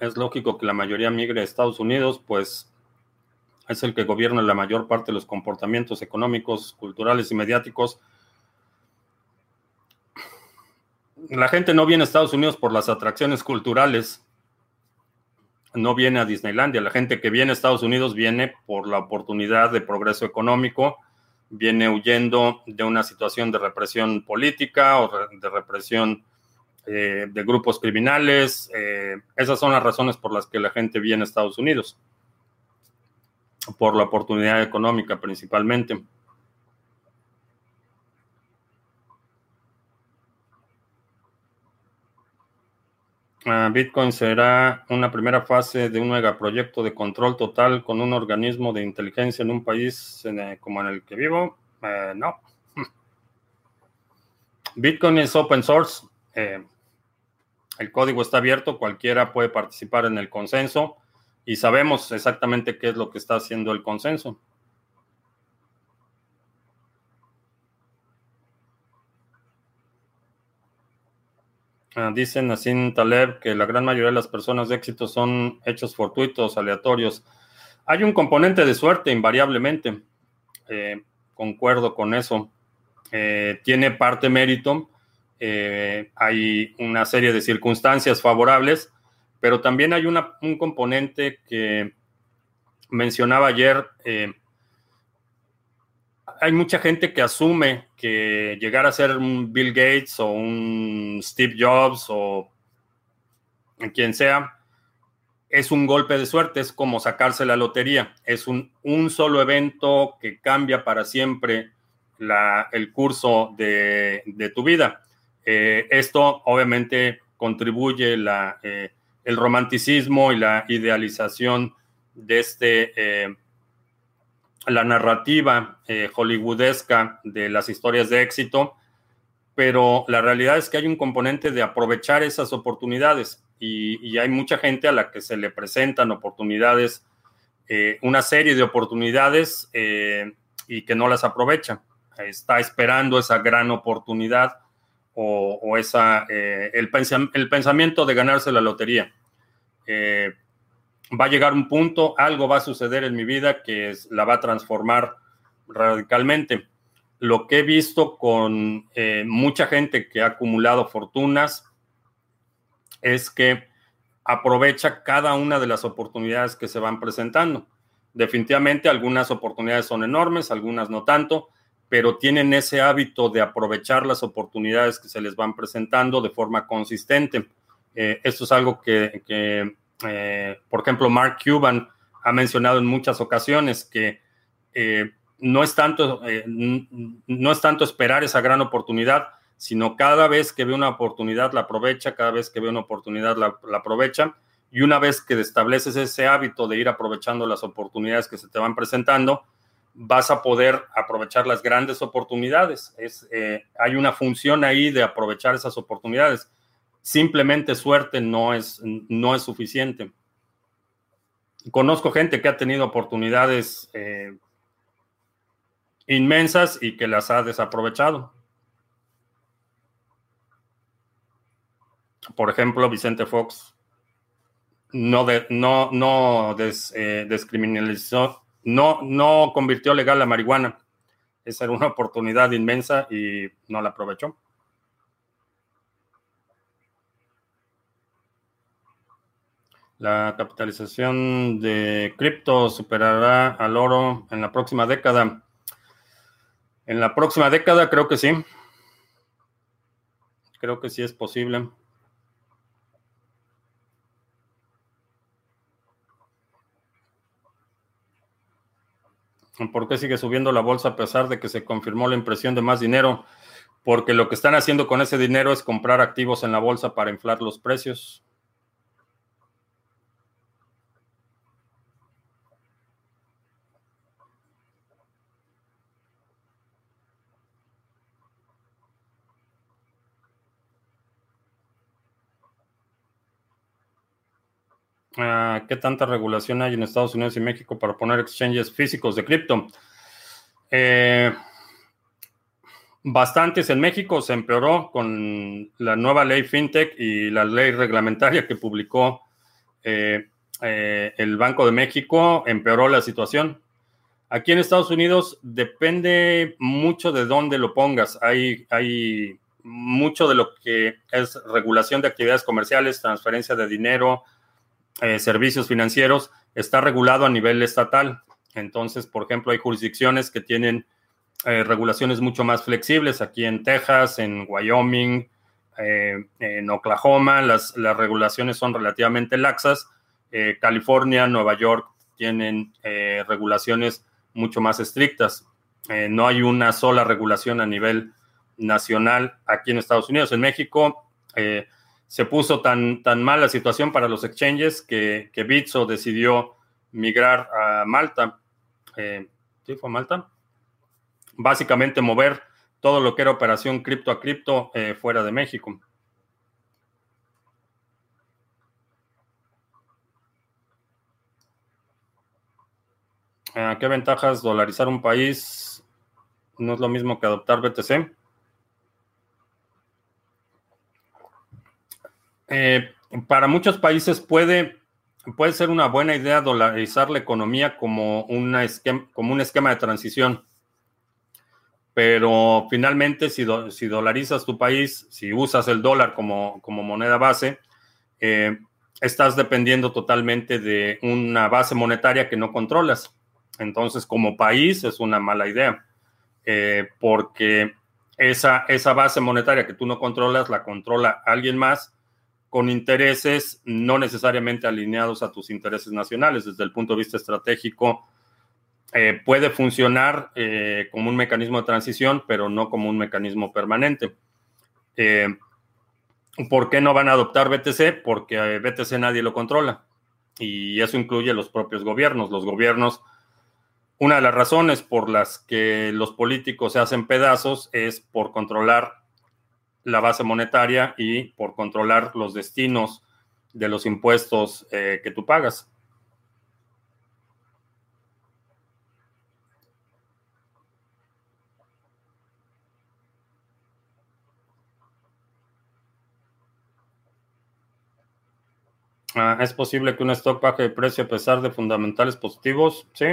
Es lógico que la mayoría migre a Estados Unidos, pues es el que gobierna la mayor parte de los comportamientos económicos, culturales y mediáticos. La gente no viene a Estados Unidos por las atracciones culturales, no viene a Disneylandia. La gente que viene a Estados Unidos viene por la oportunidad de progreso económico, viene huyendo de una situación de represión política o de represión eh, de grupos criminales. Eh, esas son las razones por las que la gente viene a Estados Unidos, por la oportunidad económica principalmente. Ah, Bitcoin será una primera fase de un megaproyecto de control total con un organismo de inteligencia en un país eh, como en el que vivo. no. Bitcoin es open source. El código está abierto, cualquiera puede participar en el consenso y sabemos exactamente qué es lo que está haciendo el consenso. Ah, dicen Nassim Taleb que la gran mayoría de las personas de éxito son hechos fortuitos, aleatorios. Hay un componente de suerte, invariablemente. Eh, concuerdo con eso. Eh, tiene parte mérito, eh, hay una serie de circunstancias favorables, pero también hay un componente que mencionaba ayer. Eh, hay mucha gente que asume que llegar a ser un Bill Gates o un Steve Jobs o quien sea es un golpe de suerte, es como sacarse la lotería, es un, solo evento que cambia para siempre el curso de tu vida. Eh, esto obviamente contribuye la, eh, el romanticismo y la idealización de este, eh, la narrativa hollywoodesca de las historias de éxito, pero la realidad es que hay un componente de aprovechar esas oportunidades y, y hay mucha gente a la que se le presentan oportunidades, una serie de oportunidades y que no las aprovecha. Está esperando esa gran oportunidad o, esa, eh, el, el, pensamiento de ganarse la lotería. Eh, va a llegar un punto, algo va a suceder en mi vida que la va a transformar radicalmente. Lo que he visto con eh, mucha gente que ha acumulado fortunas es que aprovecha cada una de las oportunidades que se van presentando. Definitivamente algunas oportunidades son enormes, algunas no tanto, pero tienen ese hábito de aprovechar las oportunidades que se les van presentando de forma consistente. Eh, esto es algo que, eh, por ejemplo, Mark Cuban ha mencionado en muchas ocasiones, que eh, no, es tanto, no es tanto esperar esa gran oportunidad, sino cada vez que ve una oportunidad la aprovecha, cada vez que ve una oportunidad la aprovecha, y una vez que estableces ese hábito de ir aprovechando las oportunidades que se te van presentando, vas a poder aprovechar las grandes oportunidades. Es, eh, hay una función ahí de aprovechar esas oportunidades. Simplemente suerte no es, no es suficiente. Conozco gente que ha tenido oportunidades eh, inmensas y que las ha desaprovechado. por ejemplo, Vicente Fox no, no, no descriminalizó, no, no convirtió legal la marihuana. Esa era una oportunidad inmensa y no la aprovechó. La capitalización de cripto superará al oro en la próxima década. En la próxima década creo que sí. Creo que sí es posible. ¿Por qué sigue subiendo la bolsa a pesar de que se confirmó la impresión de más dinero? Porque lo que están haciendo con ese dinero es comprar activos en la bolsa para inflar los precios. Ah, ¿Qué tanta regulación hay en Estados Unidos y México para poner exchanges físicos de cripto? Eh, bastantes en México se empeoró con la nueva ley FinTech y la ley reglamentaria que publicó eh, eh, el Banco de México, empeoró la situación. Aquí en Estados Unidos depende mucho de dónde lo pongas. Hay, hay mucho de lo que es regulación de actividades comerciales, transferencia de dinero, eh, servicios financieros está regulado a nivel estatal. Entonces, por ejemplo, hay jurisdicciones que tienen eh, regulaciones mucho más flexibles. Aquí en Texas, en Wyoming, eh, en Oklahoma, las, las, regulaciones son relativamente laxas. California, Nueva York tienen regulaciones mucho más estrictas. no hay una sola regulación a nivel nacional aquí en Estados Unidos. En México, se puso tan, tan mal la situación para los exchanges que, que Bitso decidió migrar a Malta. Eh, ¿Sí fue Malta? Básicamente mover todo lo que era operación cripto a cripto eh, fuera de México. Eh, ¿Qué ventajas dolarizar un país? No es lo mismo que adoptar BTC. Eh, para muchos países puede, puede ser una buena idea dolarizar la economía como, una como un esquema de transición. Pero finalmente, si, si, dolarizas tu país, si usas el dólar como, como moneda base, eh, estás dependiendo totalmente de una base monetaria que no controlas. Entonces, como país es una mala idea, eh, porque esa, esa base monetaria que tú no controlas la controla alguien más con intereses no necesariamente alineados a tus intereses nacionales. Desde el punto de vista estratégico, eh, puede funcionar eh, como un mecanismo de transición, pero no como un mecanismo permanente. Eh, ¿Por qué no van a adoptar BTC? Porque BTC nadie lo controla. Y eso incluye los propios gobiernos. Los gobiernos, una de las razones por las que los políticos se hacen pedazos es por controlar la base monetaria y por controlar los destinos de los impuestos eh, que tú pagas. Ah, ¿Es posible que un stock baje de precio a pesar de fundamentales positivos? Sí.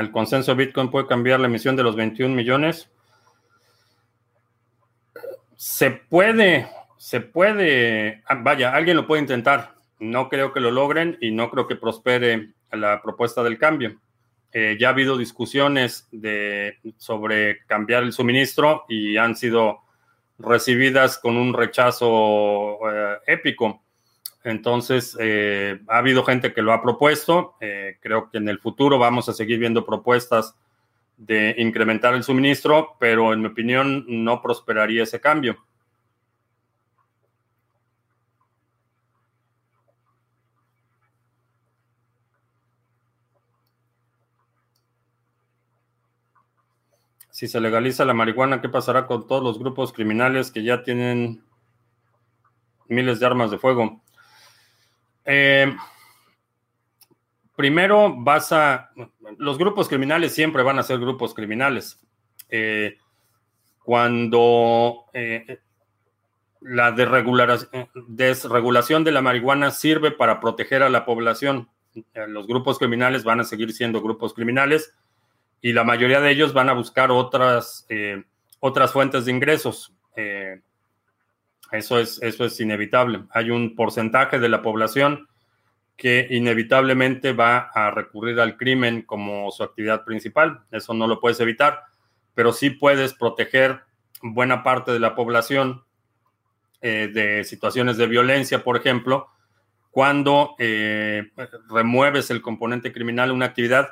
El consenso Bitcoin puede cambiar la emisión de los 21 millones. Se puede, se puede, ah, vaya, alguien lo puede intentar. No creo que lo logren y no creo que prospere la propuesta del cambio. Eh, ya ha habido discusiones sobre cambiar el suministro y han sido recibidas con un rechazo eh, épico. Entonces, eh, ha habido gente que lo ha propuesto. Eh, creo que en el futuro vamos a seguir viendo propuestas de incrementar el suministro, pero en mi opinión no prosperaría ese cambio. Si se legaliza la marihuana, ¿qué pasará con todos los grupos criminales que ya tienen miles de armas de fuego? Eh, primero vas a, los grupos criminales siempre van a ser grupos criminales. Eh, cuando eh, la desregulación de la marihuana sirve para proteger a la población, los grupos criminales van a seguir siendo grupos criminales y la mayoría de ellos van a buscar otras, otras fuentes de ingresos. Eso, es, eso es inevitable. Hay un porcentaje de la población que inevitablemente va a recurrir al crimen como su actividad principal. Eso no lo puedes evitar, pero sí puedes proteger buena parte de la población eh, de situaciones de violencia, por ejemplo, cuando eh, remueves el componente criminal, una actividad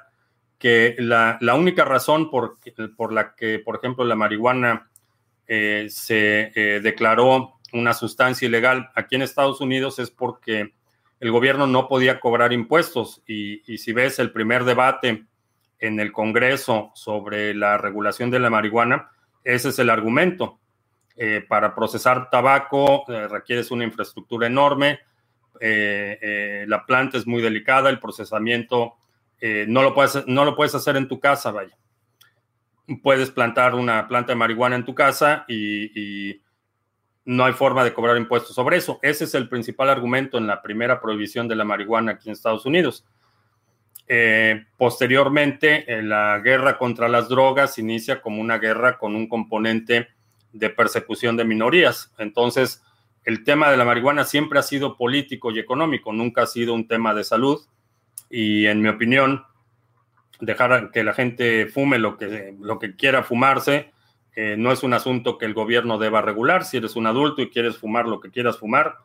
que la, única razón por, por, la que, por ejemplo, la marihuana eh, se declaró una sustancia ilegal aquí en Estados Unidos es porque el gobierno no podía cobrar impuestos y, si ves el primer debate en el Congreso sobre la regulación de la marihuana, ese es el argumento. Eh, para procesar tabaco eh, requieres una infraestructura enorme, eh, la planta es muy delicada, el procesamiento no, lo puedes, no lo puedes hacer en tu casa, vaya. Puedes plantar una planta de marihuana en tu casa y no hay forma de cobrar impuestos sobre eso. Ese es el principal argumento en la primera prohibición de la marihuana aquí en Estados Unidos. Eh, posteriormente, la guerra contra las drogas inicia como una guerra con un componente de persecución de minorías. Entonces, el tema de la marihuana siempre ha sido político y económico, nunca ha sido un tema de salud. Y en mi opinión, dejar que la gente fume lo que, lo que quiera fumarse eh, no es un asunto que el gobierno deba regular. Si eres un adulto y quieres fumar lo que quieras fumar,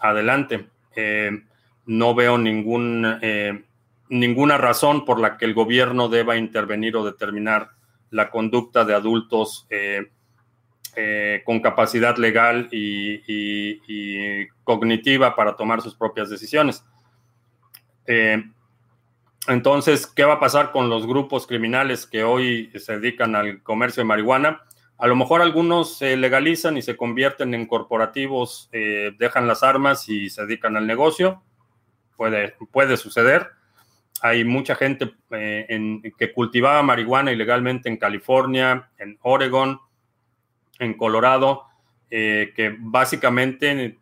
adelante. Eh, no veo eh, ninguna razón por la que el gobierno deba intervenir o determinar la conducta de adultos con capacidad legal y, cognitiva para tomar sus propias decisiones. Entonces, ¿qué va a pasar con los grupos criminales que hoy se dedican al comercio de marihuana? A lo mejor algunos se legalizan y se convierten en corporativos, eh, dejan las armas y se dedican al negocio. Puede, puede suceder. Hay mucha gente eh, que cultivaba marihuana ilegalmente en California, en Oregon, en Colorado, eh, que básicamente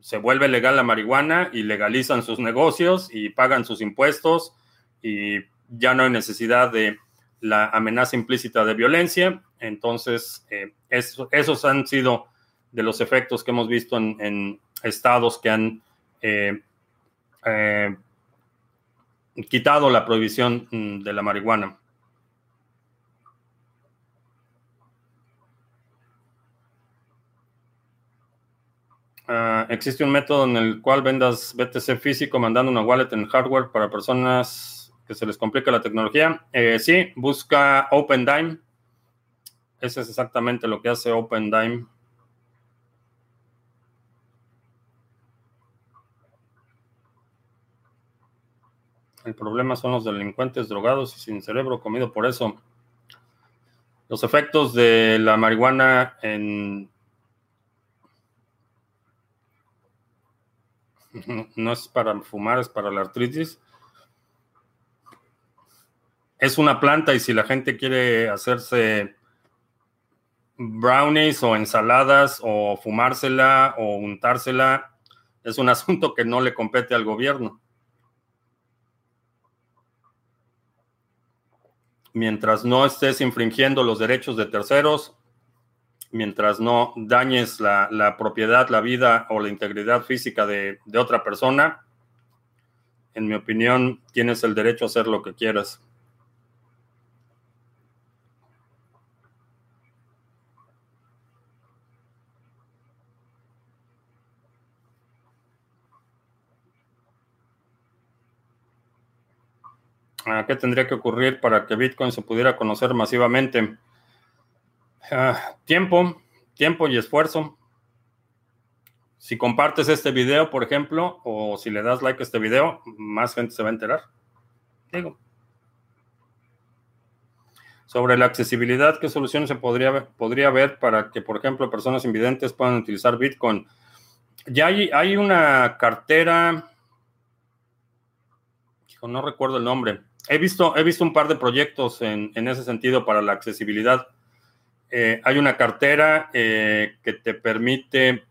se vuelve legal la marihuana y legalizan sus negocios y pagan sus impuestos y ya no hay necesidad de la amenaza implícita de violencia. Entonces, eh, esos han sido de los efectos que hemos visto en, estados que han eh, eh, quitado la prohibición mm, de la marihuana. Ah, existe un método en el cual vendas BTC físico mandando una wallet en hardware para personas que se les complica la tecnología. Eh, sí, busca OpenDime. Ese es exactamente lo que hace OpenDime. El problema son los delincuentes drogados y sin cerebro comido por eso. Los efectos de la marihuana en... No es para fumar, es para la artritis es una planta y si la gente quiere hacerse brownies o ensaladas o fumársela o untársela, es un asunto que no le compete al gobierno. Mientras no estés infringiendo los derechos de terceros, mientras no dañes la, propiedad, la vida o la integridad física de, otra persona, en mi opinión, tienes el derecho a hacer lo que quieras. ¿Qué tendría que ocurrir para que Bitcoin se pudiera conocer masivamente? Ah, tiempo, tiempo y esfuerzo. Si compartes este video, por ejemplo, o si le das like a este video, más gente se va a enterar. Digo. Sobre la accesibilidad, ¿qué soluciones se podría, podría haber para que, por ejemplo, personas invidentes puedan utilizar Bitcoin? Ya hay, hay una cartera no recuerdo el nombre. He visto, he visto un par de proyectos en, ese sentido para la accesibilidad. Eh, hay una cartera eh, que te permite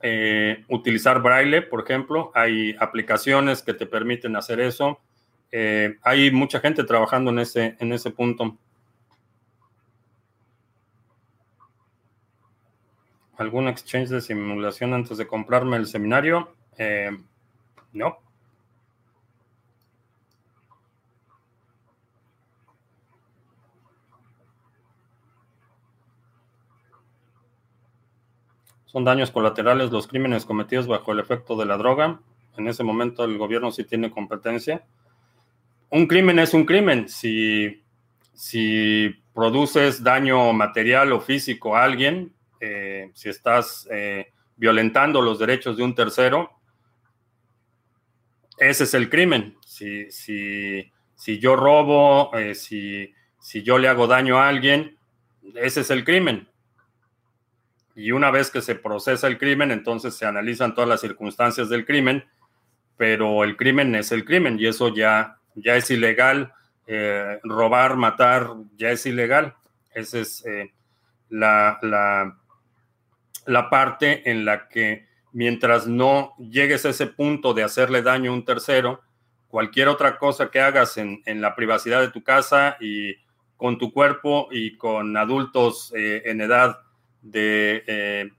eh, utilizar braille, por ejemplo. Hay aplicaciones que te permiten hacer eso. hay mucha gente trabajando en ese, en ese punto. ¿Algún exchange de simulación antes de comprarme el seminario? no. Son daños colaterales los crímenes cometidos bajo el efecto de la droga. En ese momento el gobierno sí tiene competencia. Un crimen es un crimen. Si, si produces daño material o físico a alguien, eh, si estás eh, violentando los derechos de un tercero, ese es el crimen. Si, si, si yo robo, eh, si, si yo le hago daño a alguien, ese es el crimen. Y una vez que se procesa el crimen, entonces se analizan todas las circunstancias del crimen, pero el crimen es el crimen y eso ya, ya es ilegal. Eh, robar, matar, ya es ilegal. Esa es eh, la, la, la, parte en la que mientras no llegues a ese punto de hacerle daño a un tercero, cualquier otra cosa que hagas en, en la privacidad de tu casa y con tu cuerpo y con adultos eh, en edad de eh,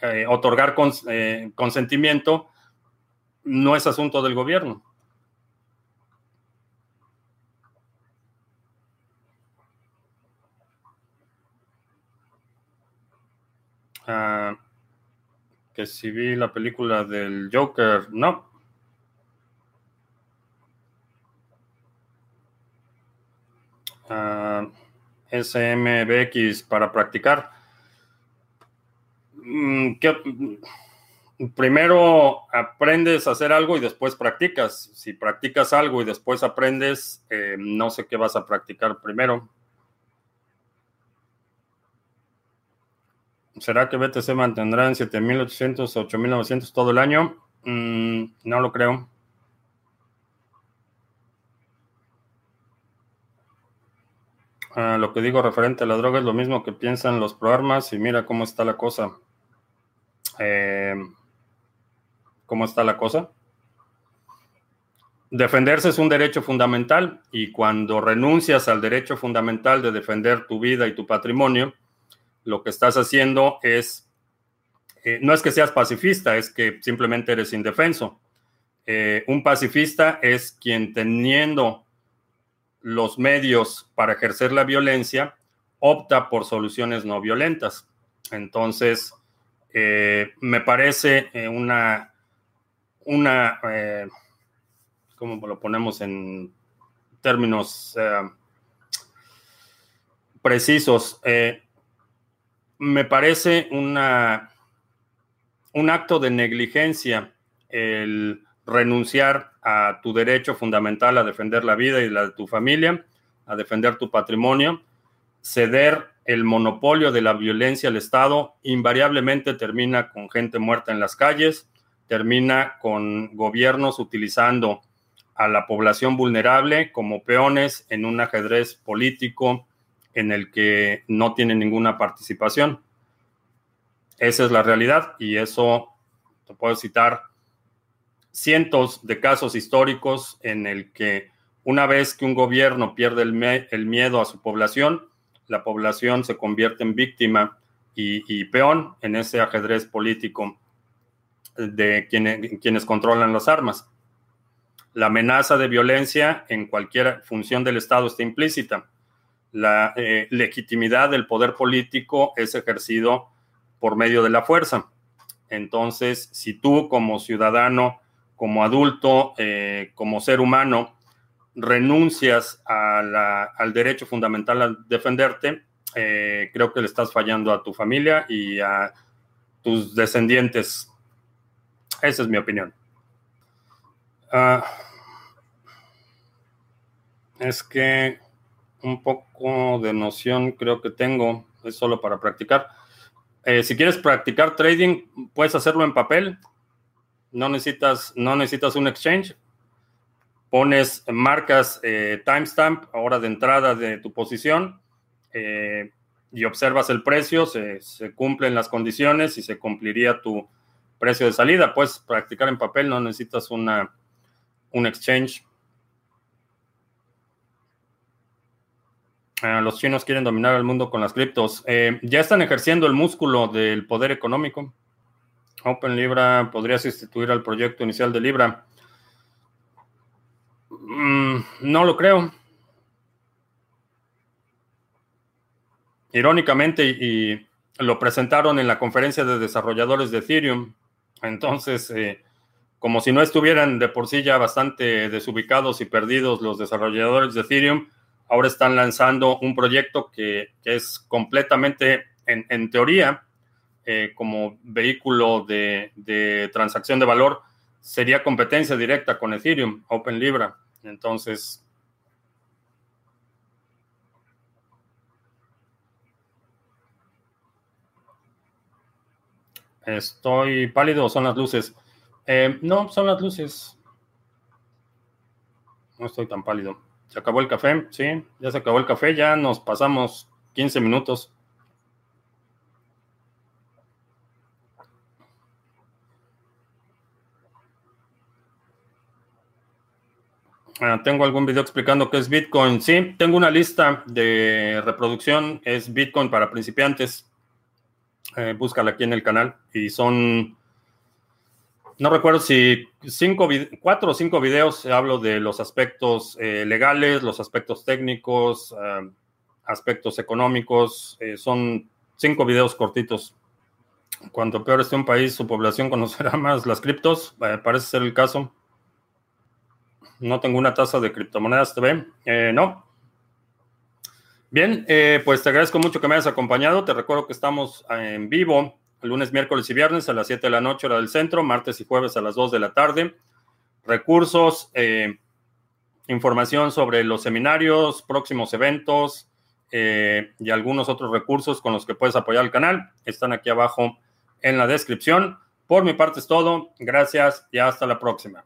eh, otorgar eh, consentimiento no es asunto del gobierno. Ah, que si vi la película del Joker, no. Ah, SMBX para practicar. Mm, primero aprendes a hacer algo y después practicas. Si practicas algo y después aprendes, eh, no sé qué vas a practicar primero. ¿Será que BTC mantendrá en 7.800 o 8.900 todo el año? Mm, no lo creo. Ah, lo que digo referente a la droga es lo mismo que piensan los proarmas y mira cómo está la cosa. Eh, ¿Cómo está la cosa? Defenderse es un derecho fundamental y cuando renuncias al derecho fundamental de defender tu vida y tu patrimonio, lo que estás haciendo es, eh, no es que seas pacifista, es que simplemente eres indefenso. Eh, un pacifista es quien teniendo los medios para ejercer la violencia, opta por soluciones no violentas. Entonces, eh, me parece eh, una, una eh, ¿cómo lo ponemos en términos precisos? me parece una, un acto de negligencia el renunciar a tu derecho fundamental a defender la vida y la de tu familia, a defender tu patrimonio, ceder el monopolio de la violencia al Estado invariablemente termina con gente muerta en las calles, termina con gobiernos utilizando a la población vulnerable como peones en un ajedrez político en el que no tienen ninguna participación. Esa es la realidad y eso te puedo citar cientos de casos históricos en el que una vez que un gobierno pierde el miedo a su población, la población se convierte en víctima y, peón en ese ajedrez político de quienes controlan las armas. La amenaza de violencia en cualquier función del Estado está implícita. La eh, legitimidad del poder político es ejercido por medio de la fuerza. Entonces, si tú como ciudadano, como adulto, eh, como ser humano, renuncias al derecho fundamental a defenderte, eh, creo que le estás fallando a tu familia y a tus descendientes. Esa es mi opinión. Ah, es que un poco de noción creo que tengo, es solo para practicar. Eh, si quieres practicar trading, puedes hacerlo en papel. No necesitas, no necesitas un exchange pones, marcas timestamp, hora de entrada de tu posición y observas el precio, se, cumplen las condiciones y se cumpliría tu precio de salida. Puedes practicar en papel, no necesitas una, un exchange. Ah, los chinos quieren dominar el mundo con las criptos. Eh, ya están ejerciendo el músculo del poder económico. Open Libra podría sustituir al proyecto inicial de Libra. Mm, no lo creo. Irónicamente, y, lo presentaron en la conferencia de desarrolladores de Ethereum. Entonces, eh, como si no estuvieran de por sí ya bastante desubicados y perdidos los desarrolladores de Ethereum, ahora están lanzando un proyecto que, es completamente, en, teoría, eh, como vehículo de, transacción de valor, sería competencia directa con Ethereum, Open Libra. Entonces, ¿Estoy pálido son las luces? Eh, no, son las luces. No estoy tan pálido. ¿Se acabó el café? Sí, ya se acabó el café, ya nos pasamos 15 minutos. Tengo algún video explicando qué es Bitcoin. Sí, tengo una lista de reproducción. Es Bitcoin para principiantes. Eh, búscala aquí en el canal. Y son no recuerdo si cinco, cuatro o cinco videos hablo de los aspectos eh, legales, los aspectos técnicos, eh, aspectos económicos. Eh, son cinco videos cortitos. Cuanto peor esté un país, su población conocerá más las criptos. parece ser el caso. No tengo una tasa de criptomonedas TV. no. Bien, pues te agradezco mucho que me hayas acompañado. Te recuerdo que estamos en vivo lunes, miércoles y viernes a las 7 de la noche, hora del centro, martes y jueves a las 2 de la tarde. Recursos, eh, información sobre los seminarios, próximos eventos eh, y algunos otros recursos con los que puedes apoyar el canal. Están aquí abajo en la descripción. Por mi parte es todo. Gracias y hasta la próxima.